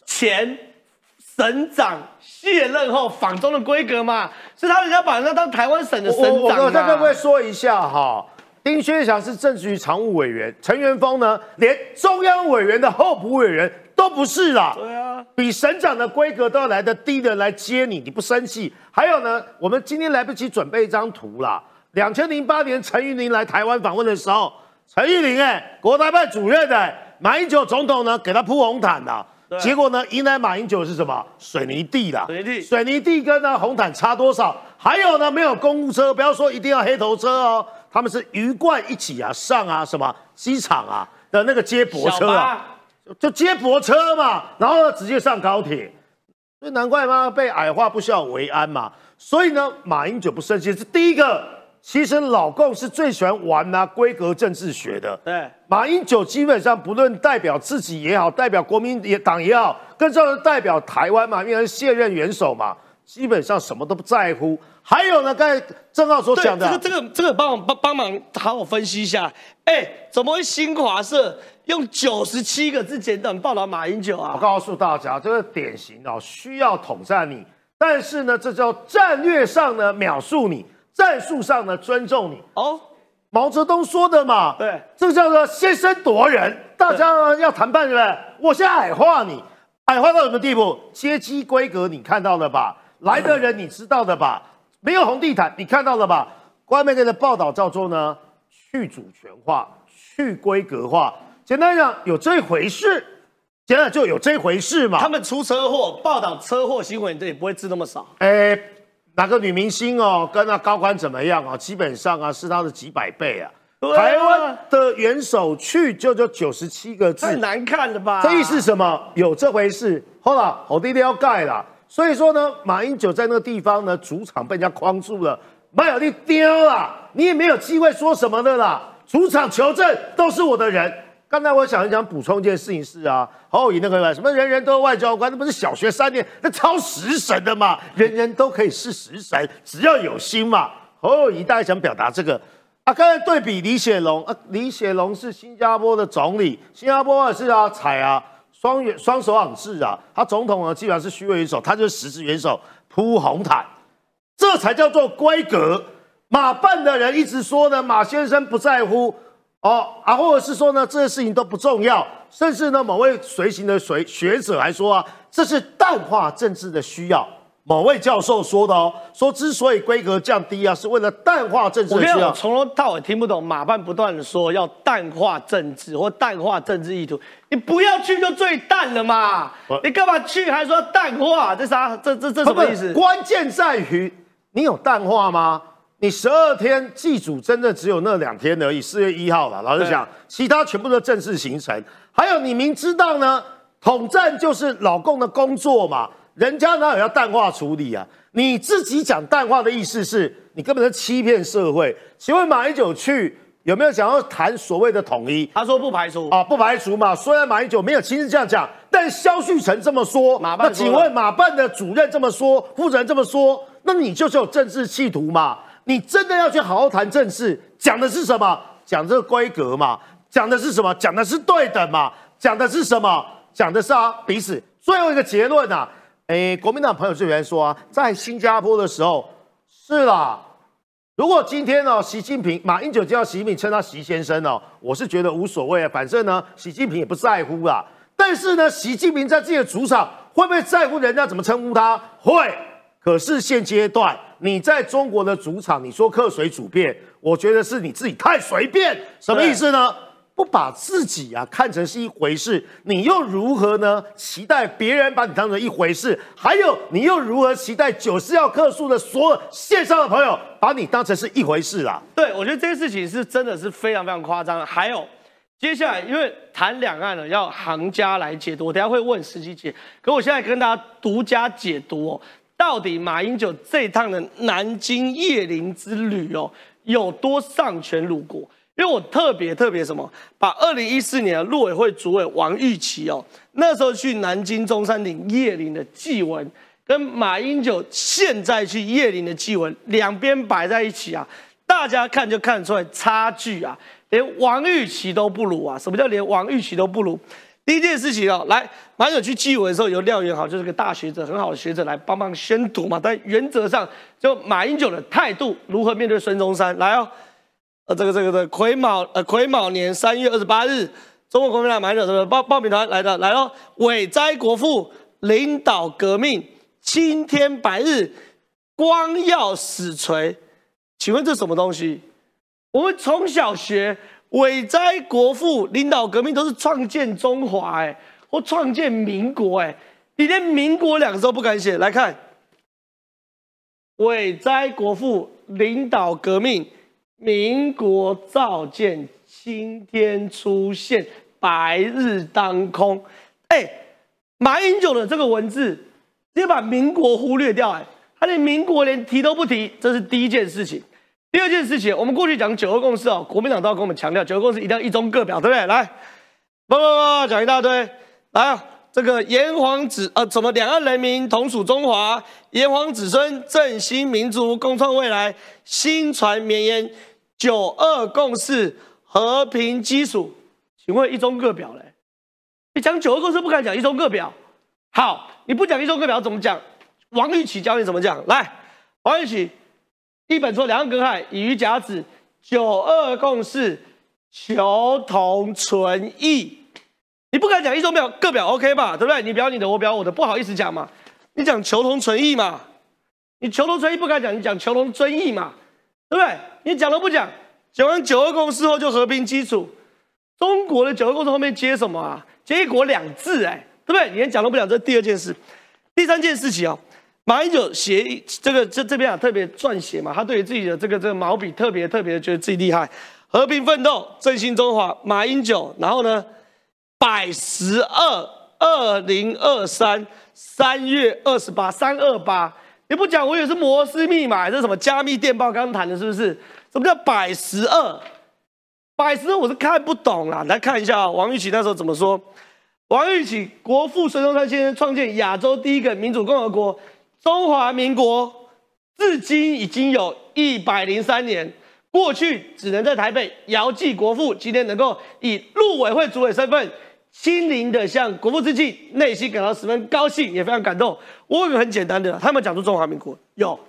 前省长卸任后访中的规格嘛，是他人家把人家当台湾省的省长我再跟各位说一下哈。丁薛祥是政治局常务委员，陈元峰呢，连中央委员的候补委员都不是啦。对啊，比省长的规格都要来的低的来接你，你不生气？还有呢，我们今天来不及准备一张图啦。两千零八年陈玉玲来台湾访问的时候，陈玉玲哎，国台办主任的马英九总统呢，给他铺红毯的，结果呢，迎来马英九是什么？水泥地的，水泥地，水泥地跟那红毯差多少？还有呢，没有公务车，不要说一定要黑头车哦。他们是鱼贯一起啊上啊什么机场啊的那个接驳车啊，就接驳车嘛，然后呢直接上高铁，所以难怪嘛被矮化不孝为安嘛。所以呢，马英九不生气是第一个。其实老共是最喜欢玩啊规格政治学的。对，马英九基本上不论代表自己也好，代表国民党也好，更重要的代表台湾嘛，因为是现任元首嘛。基本上什么都不在乎。还有呢，刚才郑浩所讲的，这个这个这个，帮我帮帮忙好好分析一下。哎，怎么会新华社用九十七个字简短报道马英九啊？我告诉大家，这个典型哦，需要统战你，但是呢，这叫战略上呢秒述你，战术上呢尊重你。哦，毛泽东说的嘛，对，这个叫做先声夺人。大家呢要谈判，对不对？我先矮化你，矮化到什么地步？阶级规格你看到了吧？来的人你知道的吧？没有红地毯，你看到了吧？外面的报道叫做呢去主权化、去规格化。简单讲，有这回事，简单就有这回事嘛。他们出车祸，报道车祸新闻，这也不会字那么少。哎，哪个女明星哦，跟那高官怎么样啊？基本上啊，是他的几百倍啊。台湾的元首去就就九十七个字，太难看了吧？这意思什么？有这回事。好了，好地方要盖了。所以说呢，马英九在那个地方呢，主场被人家框住了，马有力丢了，你也没有机会说什么的啦。主场求证都是我的人。刚才我想一想补充一件事情是啊，侯友宜那个什么人人都外交官，那不是小学三年那超食神的嘛，人人都可以是食神，只要有心嘛。侯友宜大概想表达这个啊。刚才对比李显龙啊，李显龙是新加坡的总理，新加坡也是啊，踩啊。双元双手掌制啊，他总统呢基本上是虚位元首，他就是实质元首铺红毯，这才叫做规格。马办的人一直说呢，马先生不在乎哦啊，或者是说呢，这些事情都不重要，甚至呢，某位随行的随学者还说啊，这是淡化政治的需要。某位教授说的哦，说之所以规格降低啊，是为了淡化政治需要。我从头到尾听不懂马办不断的说要淡化政治或淡化政治意图，你不要去就最淡了嘛，你干嘛去还说淡化？这啥？这这这什么意思？关键在于你有淡化吗？你十二天祭祖真的只有那两天而已，四月一号了。老实讲，其他全部都正式行程。还有你明知道呢，统战就是老共的工作嘛。人家哪有要淡化处理啊？你自己讲淡化的意思是你根本是欺骗社会。请问马英九去有没有想要谈所谓的统一？他说不排除啊，不排除嘛。虽然马英九没有亲自这样讲，但肖旭成这么说，那请问马办的主任这么说，负责人这么说，那你就是有政治企图嘛？你真的要去好好谈政治，讲的是什么？讲这个规格嘛？讲的是什么？讲的是对等嘛？讲的是什么？讲的是啊彼此。最后一个结论啊。哎，国民党朋友这边说啊，在新加坡的时候是啦。如果今天呢，习近平、马英九叫习近平称他习先生哦，我是觉得无所谓啊，反正呢，习近平也不在乎啦。但是呢，习近平在自己的主场会不会在乎人家怎么称呼他？会。可是现阶段你在中国的主场，你说客随主便，我觉得是你自己太随便。什么意思呢？不把自己啊看成是一回事，你又如何呢？期待别人把你当成一回事？还有，你又如何期待九四要客诉的所有线上的朋友把你当成是一回事啦？对，我觉得这件事情是真的是非常非常夸张。还有，接下来因为谈两岸呢，要行家来解读，我等下会问实际解。可我现在跟大家独家解读哦，到底马英九这一趟的南京叶林之旅哦，有多丧权辱国？因为我特别特别什么，把二零一四年的陆委会主委王玉琪哦，那时候去南京中山陵叶林的祭文，跟马英九现在去叶林的祭文，两边摆在一起啊，大家看就看得出来差距啊，连王玉琪都不如啊！什么叫连王玉琪都不如？第一件事情哦，来马英九去祭文的时候，由廖元豪就是个大学者，很好的学者来帮忙宣读嘛，但原则上就马英九的态度如何面对孙中山，来哦。呃，这个这个的癸卯呃癸卯年三月二十八日，中国国民党买者什么报报名团来的来了，伟哉国父领导革命，青天白日，光耀史垂，请问这什么东西？我们从小学伟哉国父领导革命都是创建中华哎，或创建民国哎，你连民国两个字都不敢写，来看，伟哉国父领导革命。民国造建，青天出现，白日当空。哎，马英九的这个文字直接把民国忽略掉，哎，他连民国连提都不提，这是第一件事情。第二件事情，我们过去讲九二共识哦，国民党都要跟我们强调九二共识一定要一中各表，对不对？来，不不不，讲一大堆，来啊，这个炎黄子呃，什么两岸人民同属中华，炎黄子孙振兴民族，共创未来，心传绵延。九二共识和平基础，请问一中各表嘞？你讲九二共识不敢讲一中各表，好，你不讲一中各表怎么讲？王玉琪教你怎么讲？来，王玉琪，一本说两岸隔海以虞甲子，九二共识求同存异。你不敢讲一中表各表 OK 吧？对不对？你表你的，我表我的，不好意思讲嘛。你讲求同存异嘛？你求同存异不敢讲，你讲求同尊异嘛？对不对？你讲都不讲，讲完九二共识后就和平基础。中国的九二共识后面接什么啊？接一国两制，哎，对不对？你连讲都不讲，这第二件事。第三件事情啊，马英九写这个这这边啊特别撰写嘛，他对于自己的这个这个毛笔特别特别觉得自己厉害。和平奋斗，振兴中华，马英九。然后呢，百十二，二零二三三月二十八，三二八。你不讲，我以为是摩斯密码，这是什么加密电报？刚刚谈的是不是？什么叫百十二？百十二我是看不懂啦。来看一下王玉琪那时候怎么说。王玉琦，国父孙中山先生创建亚洲第一个民主共和国——中华民国，至今已经有一百零三年。过去只能在台北遥祭国父，今天能够以陆委会主委身份心灵的向国父致敬，内心感到十分高兴，也非常感动。我有个很简单的，他们讲出中华民国有，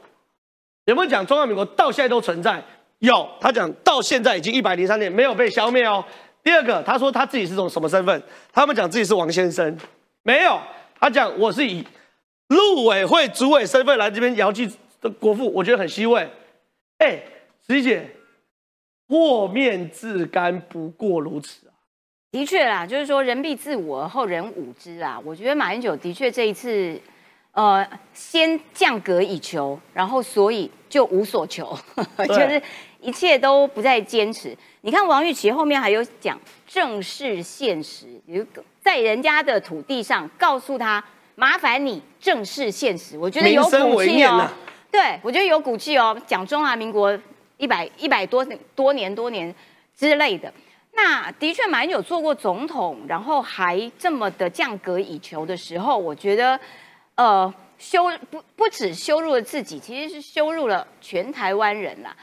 有没有讲中华民国到现在都存在？有，他讲到现在已经一百零三年没有被消灭哦。第二个，他说他自己是种什么身份？他们讲自己是王先生，没有，他讲我是以陆委会主委身份来这边遥祭的国父，我觉得很欣慰。哎，石姐。破面自干，不过如此！的确啦，就是说人必自我而，后人侮之啊。我觉得马英九的确这一次，呃，先降格以求，然后所以就无所求，就是一切都不再坚持。你看王玉琪后面还有讲正视现实，有在人家的土地上告诉他，麻烦你正视现实。我觉得有骨气哦，对我觉得有骨气哦，讲中华民国。一百一百多多年多年之类的，那的确马英九做过总统，然后还这么的降格以求的时候，我觉得，呃，羞不不止羞辱了自己，其实是羞辱了全台湾人啦。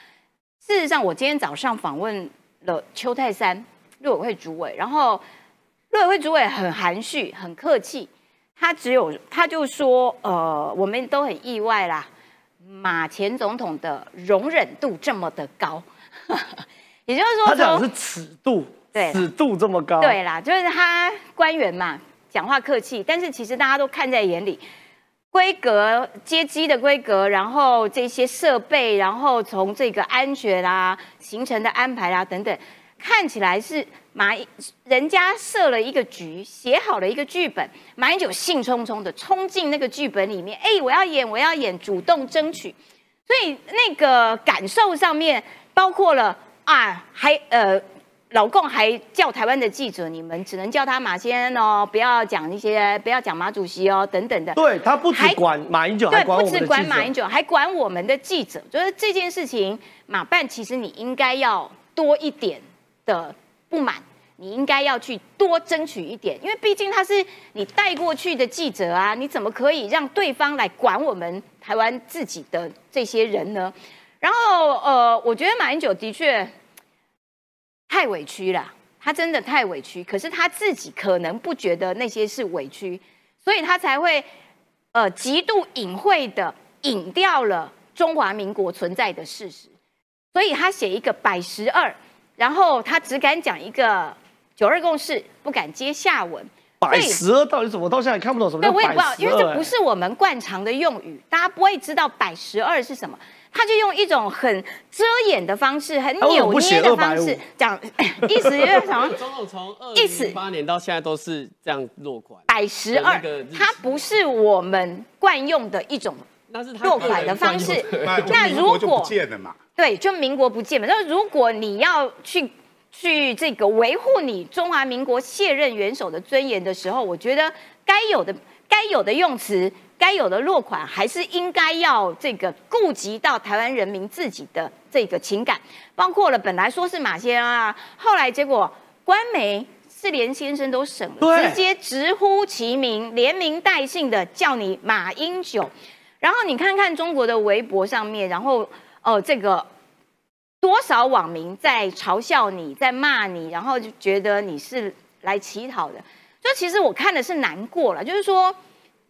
事实上，我今天早上访问了邱泰山陆委会主委，然后陆委会主委很含蓄、很客气，他只有他就说，呃，我们都很意外啦。马前总统的容忍度这么的高，也就是说，他讲的是尺度，对，尺度这么高，对啦，就是他官员嘛，讲话客气，但是其实大家都看在眼里，规格、接机的规格，然后这些设备，然后从这个安全啦、行程的安排啦等等，看起来是。马人家设了一个局，写好了一个剧本，马英九兴冲冲的冲进那个剧本里面，哎，我要演，我要演，主动争取，所以那个感受上面包括了啊，还呃，老共还叫台湾的记者，你们只能叫他马先生哦，不要讲一些，不要讲马主席哦，等等的。对他不只管马英九，对，不只管马英九，还管我们的记者，就是这件事情，马办其实你应该要多一点的。不满，你应该要去多争取一点，因为毕竟他是你带过去的记者啊，你怎么可以让对方来管我们台湾自己的这些人呢？然后，呃，我觉得马英九的确太委屈了，他真的太委屈，可是他自己可能不觉得那些是委屈，所以他才会呃极度隐晦的隐掉了中华民国存在的事实，所以他写一个百十二。然后他只敢讲一个九二共识，不敢接下文。百十二到底怎么？到现在看不懂什么叫百十二。我也不知道，因为这不是我们惯常的用语，大家不会知道百十二是什么。他就用一种很遮掩的方式，很扭捏的方式讲，意思就是什么？总统从二零零八年到现在都是这样落款。百十二，它不是我们惯用的一种落款的方式。那如果对，就民国不见嘛。那如果你要去去这个维护你中华民国卸任元首的尊严的时候，我觉得该有的该有的用词，该有的落款，还是应该要这个顾及到台湾人民自己的这个情感，包括了本来说是马先生啊，后来结果官媒是连先生都省了，直接直呼其名，连名带姓的叫你马英九。然后你看看中国的微博上面，然后。呃，这个多少网民在嘲笑你，在骂你，然后就觉得你是来乞讨的。所以其实我看的是难过了，就是说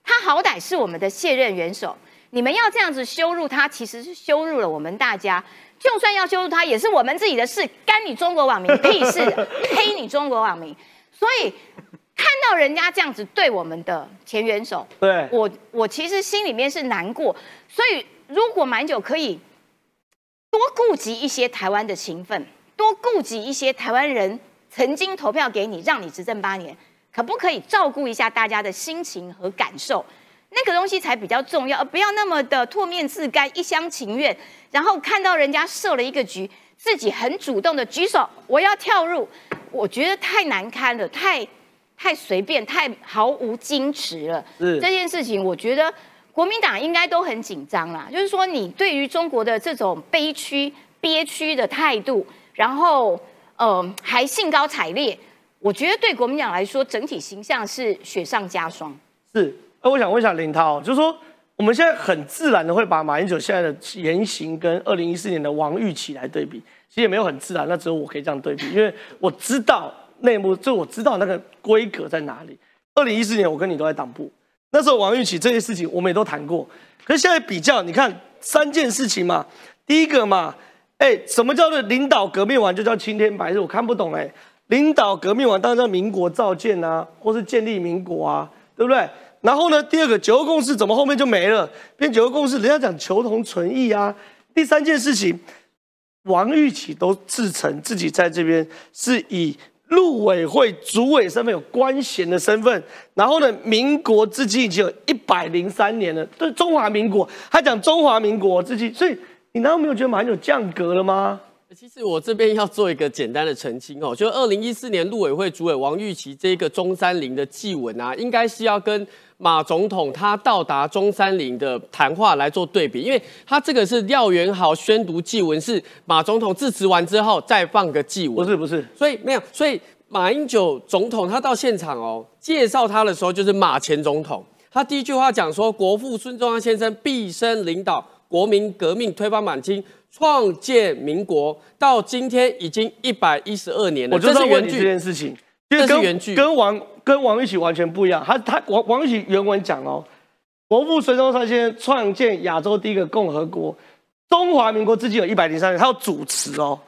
他好歹是我们的卸任元首，你们要这样子羞辱他，其实是羞辱了我们大家。就算要羞辱他，也是我们自己的事，干你中国网民屁事，黑你中国网民。所以看到人家这样子对我们的前元首，对我我其实心里面是难过。所以如果满久可以。多顾及一些台湾的情分，多顾及一些台湾人曾经投票给你，让你执政八年，可不可以照顾一下大家的心情和感受？那个东西才比较重要，而不要那么的唾面自干、一厢情愿。然后看到人家设了一个局，自己很主动的举手，我要跳入，我觉得太难堪了，太太随便，太毫无矜持了。这件事情，我觉得。国民党应该都很紧张啦，就是说你对于中国的这种悲屈、憋屈的态度，然后呃还兴高采烈，我觉得对国民党来说整体形象是雪上加霜。是，那我想问一下林涛，就是说我们现在很自然的会把马英九现在的言行跟二零一四年的王玉起来对比，其实也没有很自然，那只有我可以这样对比，因为我知道内幕，就我知道那个规格在哪里。二零一四年我跟你都在党部，那时候王玉琪这些事情我们也都谈过。可是现在比较，你看三件事情嘛，第一个嘛，哎，什么叫做领导革命完就叫青天白日？我看不懂哎，领导革命完当然叫民国造建啊，或是建立民国啊，对不对？然后呢，第二个九二共识怎么后面就没了？变九二共识，人家讲求同存异啊。第三件事情，王玉琪都自称自己在这边是以。陆委会主委身份有官衔的身份，然后呢，民国至今已经有一百零三年了，对中华民国，他讲中华民国至今，所以你难道没有觉得马英九降格了吗？其实我这边要做一个简单的澄清哦，就二零一四年陆委会主委王玉琪这个中山陵的祭文啊，应该是要跟马总统他到达中山陵的谈话来做对比，因为他这个是廖元豪宣读祭文，是马总统致辞完之后再放个祭文，不是不是，所以没有，所以马英九总统他到现场哦，介绍他的时候就是马前总统，他第一句话讲说，国父孙中山先生毕生领导国民革命，推翻满清。创建民国到今天已经一百一十二年了。我就是原句这件事情，这是原句，跟王跟王玉玺完全不一样。他他王王玉玺原文讲哦，国父孙中山先生创建亚洲第一个共和国，中华民国至今有一百零三年，他有主持哦。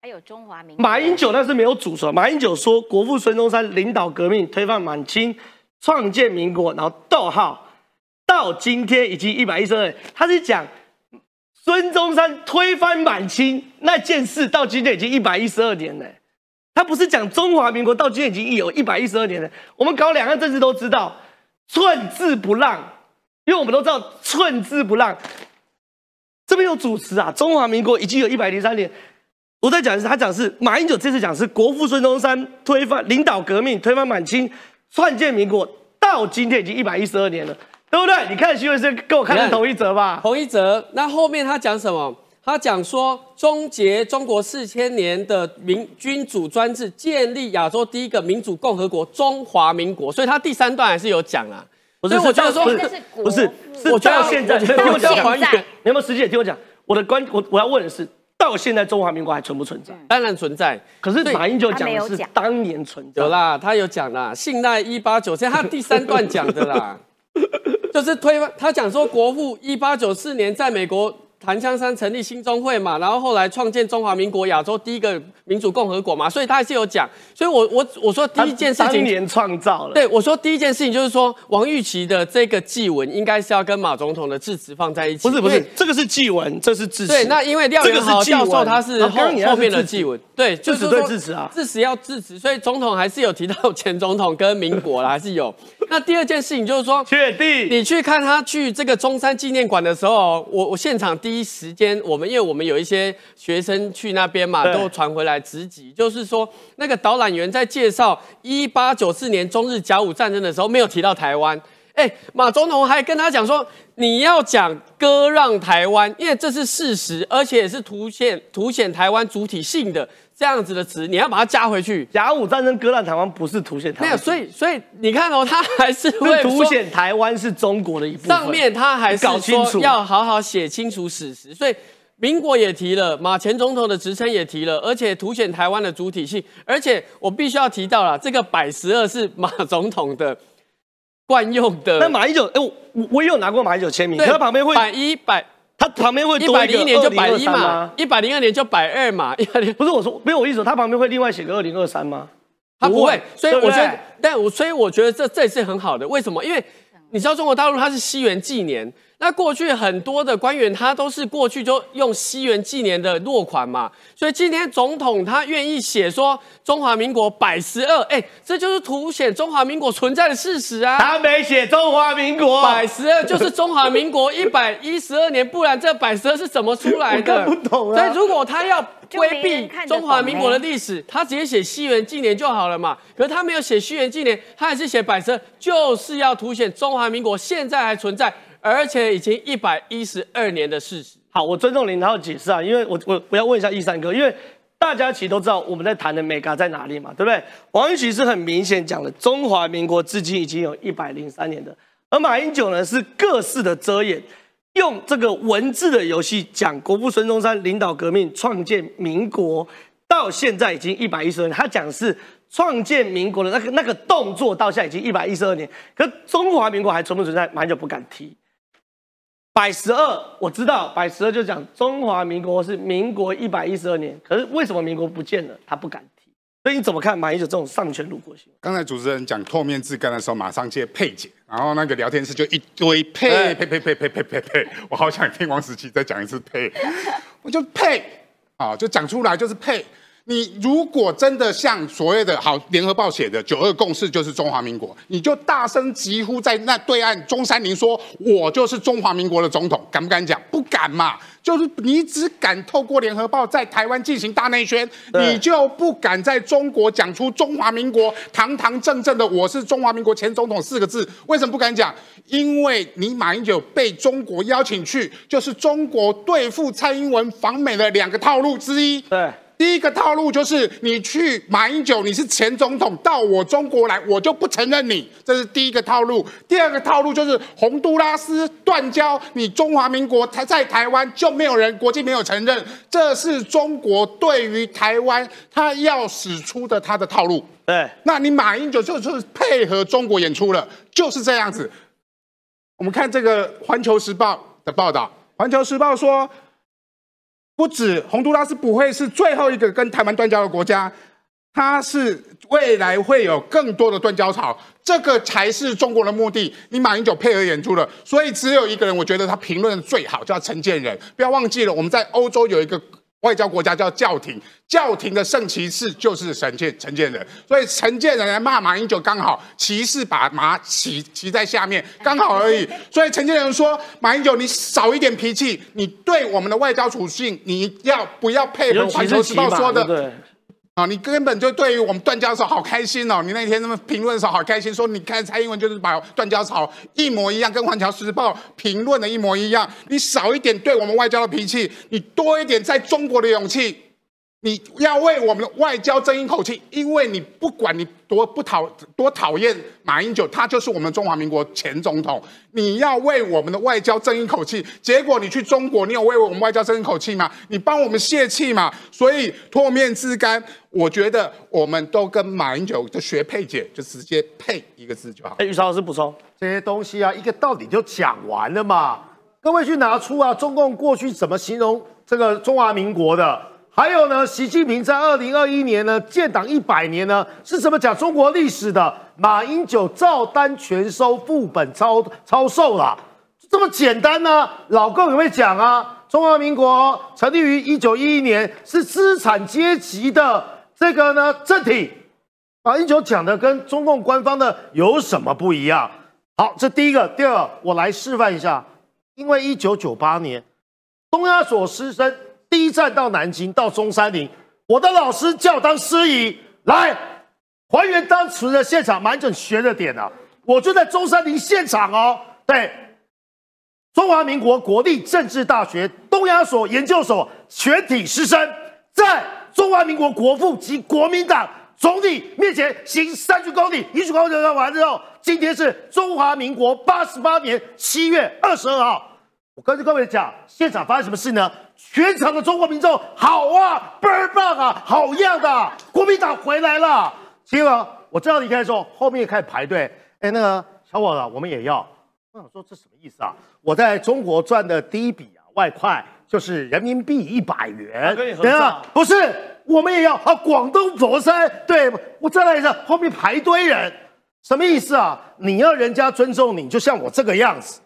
还有中华民马英九那是没有主持，马英九说国父孙中山领导革命，推翻满清，创建民国，然后逗号到今天已经一百一十二年，他是讲。孙中山推翻满清那件事，到今天已经一百一十二年了。他不是讲中华民国到今天已经有一百一十二年了。我们搞两岸政治都知道，寸字不让，因为我们都知道寸字不让。这边有主持啊，中华民国已经有一百零三年。我在讲的是，他讲是马英九这次讲是国父孙中山推翻领导革命，推翻满清，创建民国，到今天已经一百一十二年了。对不对？你看徐文生跟我看的同一则吧？同一则。那后面他讲什么？他讲说终结中国四千年的民君主专制，建立亚洲第一个民主共和国——中华民国。所以他第三段还是有讲啊。不是，我觉得说不是，是到现在。听我讲还原。你有没有时间听我讲？我的关，我我要问的是，到现在中华民国还存不存在？当然存在。可是马英九讲的是当年存在。有啦，他有讲啦，信赖一八九，他第三段讲的啦。就是推翻他讲说，国父一八九四年在美国。檀香山成立新中会嘛，然后后来创建中华民国亚洲第一个民主共和国嘛，所以他还是有讲。所以我我我说第一件事情，当年创造了。对，我说第一件事情就是说，王玉琪的这个祭文应该是要跟马总统的致辞放在一起。不是不是，这个是祭文，这是致辞。对，那因为廖元豪教授他是后后面的祭文，对，就是对致辞啊，致辞要致辞，所以总统还是有提到前总统跟民国啦，还是有。那第二件事情就是说，确定你去看他去这个中山纪念馆的时候，我我现场第一时间。我们因为我们有一些学生去那边嘛，都传回来直击，就是说那个导览员在介绍一八九四年中日甲午战争的时候，没有提到台湾。哎，马总统还跟他讲说，你要讲割让台湾，因为这是事实，而且也是凸显凸显台湾主体性的这样子的词，你要把它加回去。甲午战争割让台湾不是凸显台湾，没有，所以所以你看哦，他还是会凸显台湾是中国的一部分。上面他还是说要好好写清楚史实，所以。民国也提了，马前总统的职称也提了，而且凸显台湾的主体性。而且我必须要提到了，这个百十二是马总统的惯用的。那马英九，哎，我我也有拿过马英九签名，他旁边会百一百，他旁边会一百零一年就百一嘛，一百零二年就百二嘛。一百零不是我说，没有我意思，他旁边会另外写个二零二三吗？他不会，所以我觉得，但我所以我觉得这这也是很好的。为什么？因为你知道中国大陆它是西元纪年。那过去很多的官员，他都是过去就用西元纪年的落款嘛，所以今天总统他愿意写说中华民国百十二，哎，这就是凸显中华民国存在的事实啊。他没写中华民国百十二，就是中华民国一百一十二年，不然这百十二是怎么出来的？不懂啊。所以如果他要规避中华民国的历史，他直接写西元纪年就好了嘛。可是他没有写西元纪年，他还是写百十二，就是要凸显中华民国现在还存在。而且已经一百一十二年的事实。好，我尊重林涛解释啊，因为我我我要问一下易三哥，因为大家其实都知道我们在谈的美嘎在哪里嘛，对不对？王玉琦是很明显讲了，中华民国至今已经有一百零三年的，而马英九呢是各式的遮掩，用这个文字的游戏讲国父孙中山领导革命，创建民国，到现在已经一百一十二年，他讲是创建民国的那个那个动作，到现在已经一百一十二年，可中华民国还存不存在？马英九不敢提。百十二，我知道，百十二就讲中华民国是民国一百一十二年，可是为什么民国不见了？他不敢提。所以你怎么看马英九这种上权辱国行为？刚才主持人讲唾面自干的时候，马上接配姐，然后那个聊天室就一堆佩佩佩佩佩佩佩佩，我好想听王时琪再讲一次配，我就配，啊，就讲出来就是佩。你如果真的像所谓的好联合报写的九二共识就是中华民国，你就大声疾呼在那对岸中山陵说，我就是中华民国的总统，敢不敢讲？不敢嘛，就是你只敢透过联合报在台湾进行大内宣，你就不敢在中国讲出中华民国堂堂正正的我是中华民国前总统四个字。为什么不敢讲？因为你马英九被中国邀请去，就是中国对付蔡英文访美的两个套路之一。对。第一个套路就是你去马英九，你是前总统，到我中国来，我就不承认你，这是第一个套路。第二个套路就是洪都拉斯断交，你中华民国才在台湾就没有人，国际没有承认，这是中国对于台湾他要使出的他的套路。对，那你马英九就是配合中国演出了，就是这样子。我们看这个《环球时报》的报道，《环球时报》说。不止洪都拉斯不会是最后一个跟台湾断交的国家，它是未来会有更多的断交潮，这个才是中国的目的。你马英九配合演出了，所以只有一个人，我觉得他评论的最好，叫陈建仁。不要忘记了，我们在欧洲有一个。外交国家叫教廷，教廷的圣骑士就是陈建陈建仁，所以陈建仁来骂马英九刚好，骑士把马骑骑在下面刚好而已。所以陈建仁说：“马英九，你少一点脾气，你对我们的外交处境，你要不要配合环球时报说的？”啊，你根本就对于我们断交的时候好开心哦！你那天那么评论的时候好开心，说你看蔡英文就是把断交潮一模一样，跟《环球时报》评论的一模一样。你少一点对我们外交的脾气，你多一点在中国的勇气。你要为我们的外交争一口气，因为你不管你多不讨多讨厌马英九，他就是我们中华民国前总统。你要为我们的外交争一口气，结果你去中国，你有为我们外交争一口气吗？你帮我们泄气嘛？所以唾面自干，我觉得我们都跟马英九就学配解，就直接配一个字就好。哎，于超老师补充这些东西啊，一个道理就讲完了嘛。各位去拿出啊，中共过去怎么形容这个中华民国的？还有呢，习近平在二零二一年呢建党一百年呢，是怎么讲中国历史的？马英九照单全收，副本抄抄售了，这么简单呢？老共也会讲啊，中华民国成立于一九一一年，是资产阶级的这个呢政体。马英九讲的跟中共官方的有什么不一样？好，这第一个，第二，我来示范一下，因为一九九八年东亚所师生。第一站到南京，到中山陵，我的老师叫当司仪来还原当时的现场，满整学的点啊，我就在中山陵现场哦。对，中华民国国立政治大学东亚所研究所全体师生，在中华民国国父及国民党总理面前行三鞠躬礼。一鞠躬礼完之后，今天是中华民国八十八年七月二十二号。我跟各位讲，现场发生什么事呢？全场的中国民众好啊，倍儿棒啊，好样的！国民党回来了。结果我正要离开的时候，后面开始排队。哎，那个小伙子，我们也要。我想说这什么意思啊？我在中国赚的第一笔啊外快就是人民币一百元。跟你合照？不是，我们也要啊。广东佛山，对我再来一次，后面排堆人，什么意思啊？你要人家尊重你，就像我这个样子。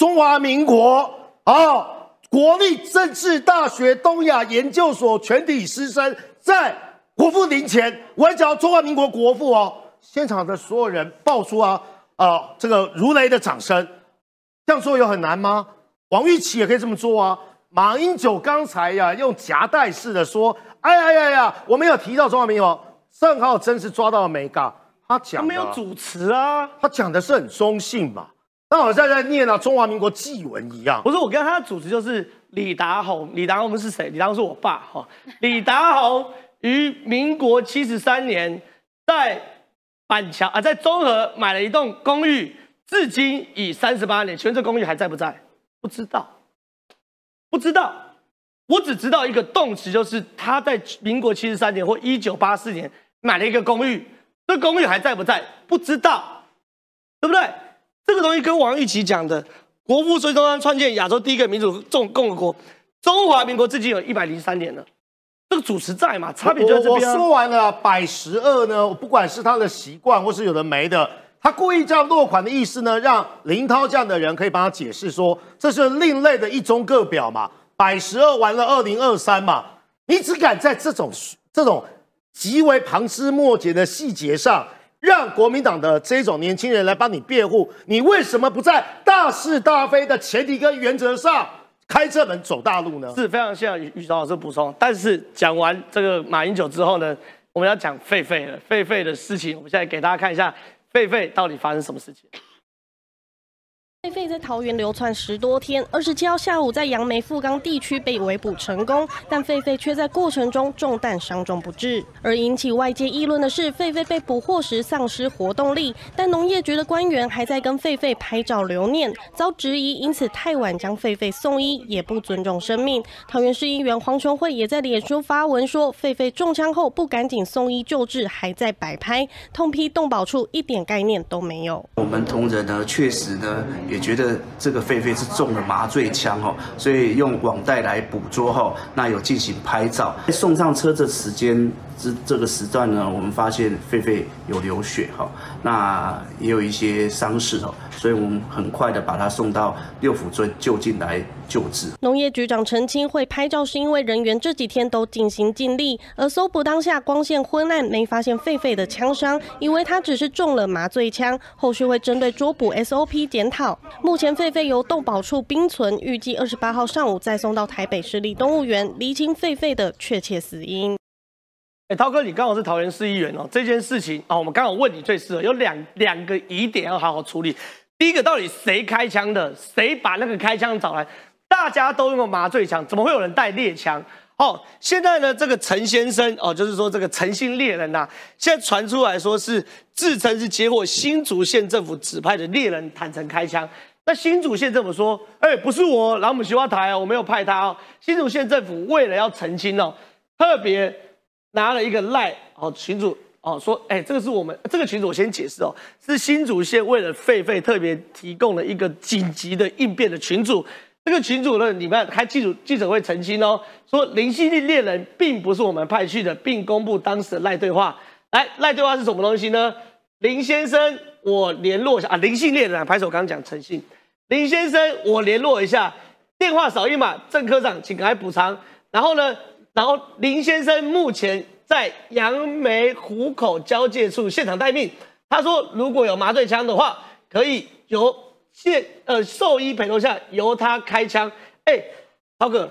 中华民国啊，国立政治大学东亚研究所全体师生在国父陵前，我还讲中华民国国父哦，现场的所有人爆出啊啊这个如雷的掌声，这样做有很难吗？王玉琪也可以这么做啊。马英九刚才呀用夹带式的说，哎呀呀呀，我没有提到中华民国，郑浩真是抓到了美港，他讲没有主持啊，他讲的是很中性嘛。那好像在念啊中华民国祭文一样。不是，我跟他的主持就是李达宏。李达宏是谁？李达宏是我爸哈。李达宏于民国七十三年在板桥啊，在中和买了一栋公寓，至今已三十八年。请问这公寓还在不在？不知道，不知道。我只知道一个动词，就是他在民国七十三年或一九八四年买了一个公寓，这公寓还在不在？不知道，对不对？这个东西跟王玉琪讲的，国父孙中山创建亚洲第一个民主共共和国，中华民国至今有一百零三年了，这个主持在嘛？差别就在这边。我说完了，百十二呢，不管是他的习惯，或是有的没的，他故意这样落款的意思呢，让林涛这样的人可以帮他解释说，这是另类的一中各表嘛。百十二完了，二零二三嘛，你只敢在这种这种极为旁枝末节的细节上，让国民党的这种年轻人来帮你辩护，你为什么不在大是大非的前提跟原则上开这门走大路呢？是非常像宇超老师补充，但是讲完这个马英九之后呢，我们要讲狒狒了，狒狒的事情，我们现在给大家看一下，狒狒到底发生什么事情。狒狒在桃园流窜十多天，二十七号下午在杨梅富冈地区被围捕成功，但狒狒却在过程中中弹伤重不治。而引起外界议论的是，狒狒被捕获时丧失活动力，但农业局的官员还在跟狒狒拍照留念，遭质疑因此太晚将狒狒送医，也不尊重生命。桃园市议员黄琼惠也在脸书发文说，狒狒中枪后不赶紧送医救治，还在摆拍，痛批动保处一点概念都没有。我们同仁呢，确实呢。觉得这个狒狒是中了麻醉枪哦，所以用网袋来捕捉后，那有进行拍照。送上车的时间这这个时段呢，我们发现狒狒有流血哈，那也有一些伤势哦。所以我们很快的把他送到六福村就近来救治。农业局长澄清，会拍照是因为人员这几天都尽心尽力，而搜捕当下光线昏暗，没发现狒狒的枪伤，以为他只是中了麻醉枪。后续会针对捉捕 SOP 检讨。目前狒狒由动保处冰存，预计二十八号上午再送到台北市立动物园，厘清狒狒的确切死因。哎，涛哥，你刚好是桃园市议员哦，这件事情啊，我们刚好问你最适合，有两两个疑点要好好处理。第一个到底谁开枪的？谁把那个开枪找来？大家都用麻醉枪，怎么会有人带猎枪？哦，现在呢，这个陈先生哦，就是说这个诚信猎人呐，现在传出来说是自称是接获新竹县政府指派的猎人坦诚开枪。那新竹县政府说，哎，不是我，老母西花台哦，我没有派他哦。新竹县政府为了要澄清哦，特别拿了一个赖哦群主。哦，说，哎，这个是我们这个群组，我先解释哦，是新竹县为了狒狒特别提供了一个紧急的应变的群组。这个群组呢，你们开记者记者会澄清哦，说林犀利猎人并不是我们派去的，并公布当时的赖对话。来，赖对话是什么东西呢？林先生，我联络一下啊，林姓猎人，拍手刚讲诚信。林先生，我联络一下，电话扫一码，郑科长，请来补偿。然后呢，然后林先生目前。在杨梅湖口交界处现场待命。他说，如果有麻醉枪的话，可以由现呃兽医陪同下由他开枪。哎，涛哥，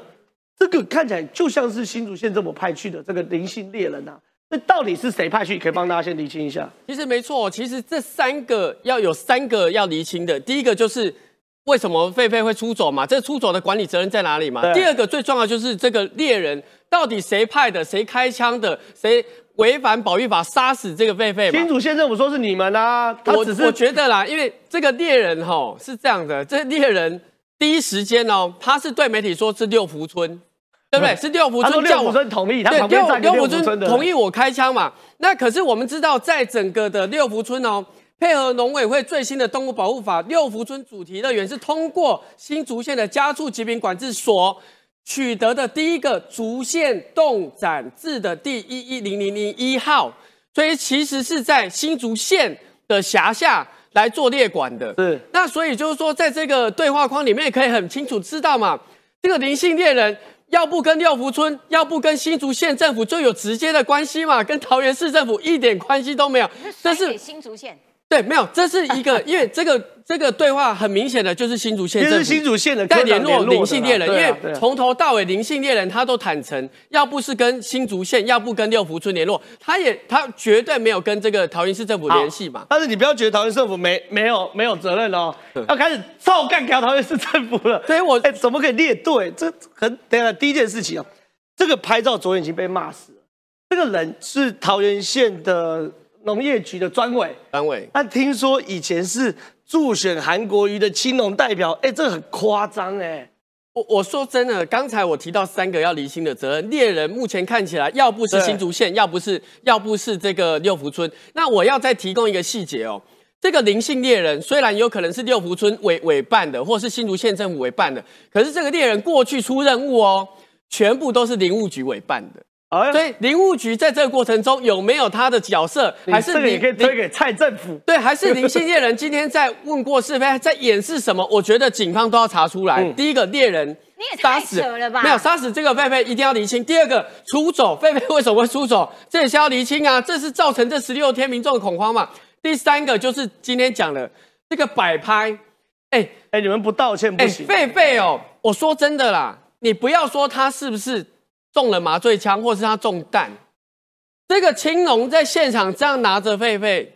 这个看起来就像是新竹县政府派去的这个灵性猎人呐。那到底是谁派去？可以帮大家先厘清一下。其实没错，其实这三个要有三个要厘清的。第一个就是为什么狒狒会出走嘛？这出走的管理责任在哪里嘛？第二个最重要就是这个猎人。到底谁派的？谁开枪的？谁违反保育法杀死这个狒狒？新竹县政府说是你们啊！我我觉得啦，因为这个猎人哈是这样的，这猎人第一时间哦，他是对媒体说是六福村，对不对？是六福村叫我同意，他旁边六福村同意我开枪嘛？那可是我们知道，在整个的六福村哦，配合农委会最新的动物保护法，六福村主题乐园是通过新竹县的家畜疾病管制所。取得的第一个竹县动展字的第一一零零零一号，所以其实是在新竹县的辖下来做列管的。是，那所以就是说，在这个对话框里面可以很清楚知道嘛，这个灵性猎人要不跟六福村，要不跟新竹县政府就有直接的关系嘛，跟桃园市政府一点关系都没有。这是新竹县。对，没有，这是一个，因为这个这个对话很明显的就是新竹县，这是新竹县的在联络灵性猎人，因为从头到尾灵性猎人他都坦诚，要不是跟新竹县，要不跟六福村联络，他也他绝对没有跟这个桃园市政府联系嘛。但是你不要觉得桃园市政府没没有没有责任哦，要开始照干掉桃园市政府了。所以我哎，怎么可以列队？这很等下第一件事情哦，这个拍照昨天已经被骂死了，这个人是桃园县的。农业局的专委，专委，那听说以前是助选韩国瑜的青农代表，哎，这很夸张哎。我我说真的，刚才我提到三个要离心的责任，猎人目前看起来要不是新竹县，要不是要不是这个六福村。那我要再提供一个细节哦，这个林姓猎人虽然有可能是六福村委委办的，或是新竹县政府委办的，可是这个猎人过去出任务哦，全部都是林务局委办的。所以林务局在这个过程中有没有他的角色？还是你可以推给蔡政府？对，还是林姓猎人今天在问过是非，在掩饰什么？我觉得警方都要查出来。第一个猎人，你也太扯了吧？没有杀死这个狒狒，一定要厘清。第二个出走，狒狒为什么会出走？这也是要厘清啊！这是造成这十六天民众的恐慌嘛？第三个就是今天讲的这个摆拍，哎哎，你们不道歉不行。狒狒哦，我说真的啦，你不要说他是不是。中了麻醉枪，或是他中弹，这个青龙在现场这样拿着狒狒，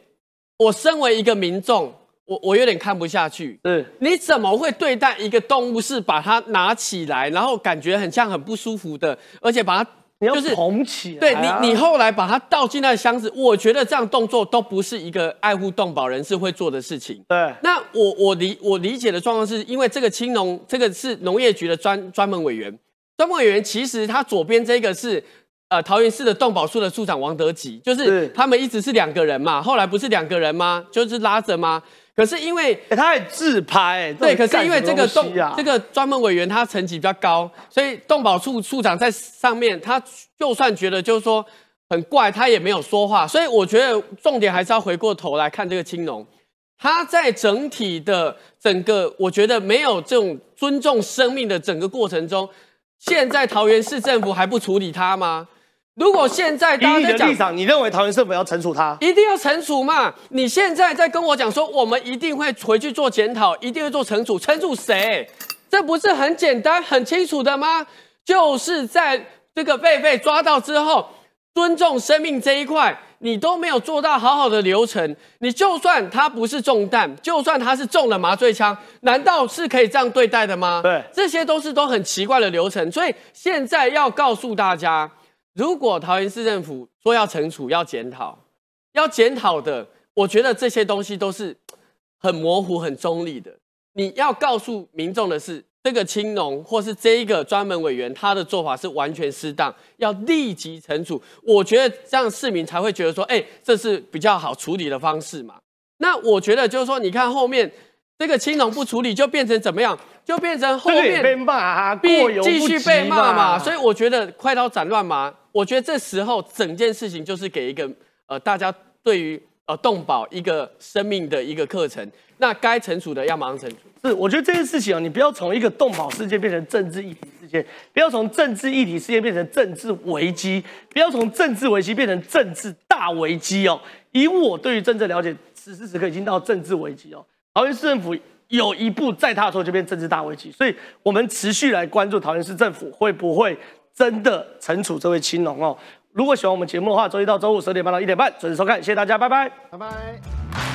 我身为一个民众，我我有点看不下去。嗯，你怎么会对待一个动物是把它拿起来，然后感觉很像很不舒服的，而且把它就是捧起来？对你，你后来把它倒进那个箱子，我觉得这样动作都不是一个爱护动保人士会做的事情。对，那我我理我理解的状况是因为这个青龙，这个是农业局的专专门委员。专委员其实他左边这个是呃桃园市的动保处的处长王德吉，就是他们一直是两个人嘛，后来不是两个人吗？就是拉着吗？可是因为他很自拍，对，可是因为这个动这个专门委员他层级比较高，所以动保处处长在上面，他就算觉得就是说很怪，他也没有说话。所以我觉得重点还是要回过头来看这个青龙，他在整体的整个，我觉得没有这种尊重生命的整个过程中。现在桃园市政府还不处理他吗？如果现在大家在讲，你认为桃园政府要惩处他？一定要惩处嘛？你现在在跟我讲说，我们一定会回去做检讨，一定会做惩处，惩处谁？这不是很简单、很清楚的吗？就是在这个狒狒抓到之后，尊重生命这一块。你都没有做到好好的流程，你就算他不是中弹，就算他是中了麻醉枪，难道是可以这样对待的吗？对，这些都是都很奇怪的流程。所以现在要告诉大家，如果桃园市政府说要惩处、要检讨、要检讨的，我觉得这些东西都是很模糊、很中立的。你要告诉民众的是。这个青农或是这一个专门委员，他的做法是完全适当，要立即惩处。我觉得这样市民才会觉得说，哎，这是比较好处理的方式嘛。那我觉得就是说，你看后面这个青农不处理，就变成怎么样？就变成后面被骂，必继续被骂嘛。所以我觉得快刀斩乱麻。我觉得这时候整件事情就是给一个呃大家对于呃动保一个生命的一个课程。那该惩处的要马上惩处。是，我觉得这件事情啊，你不要从一个动保事件变成政治议题事件，不要从政治议题事件变成政治危机，不要从政治危机变成政治大危机哦。以我对于政治了解，此时此刻已经到政治危机哦。桃园市政府有一步再踏错就变政治大危机，所以我们持续来关注桃园市政府会不会真的惩处这位青龙哦。如果喜欢我们节目的话，周一到周五十点半到一点半准时收看，谢谢大家，拜拜，拜拜。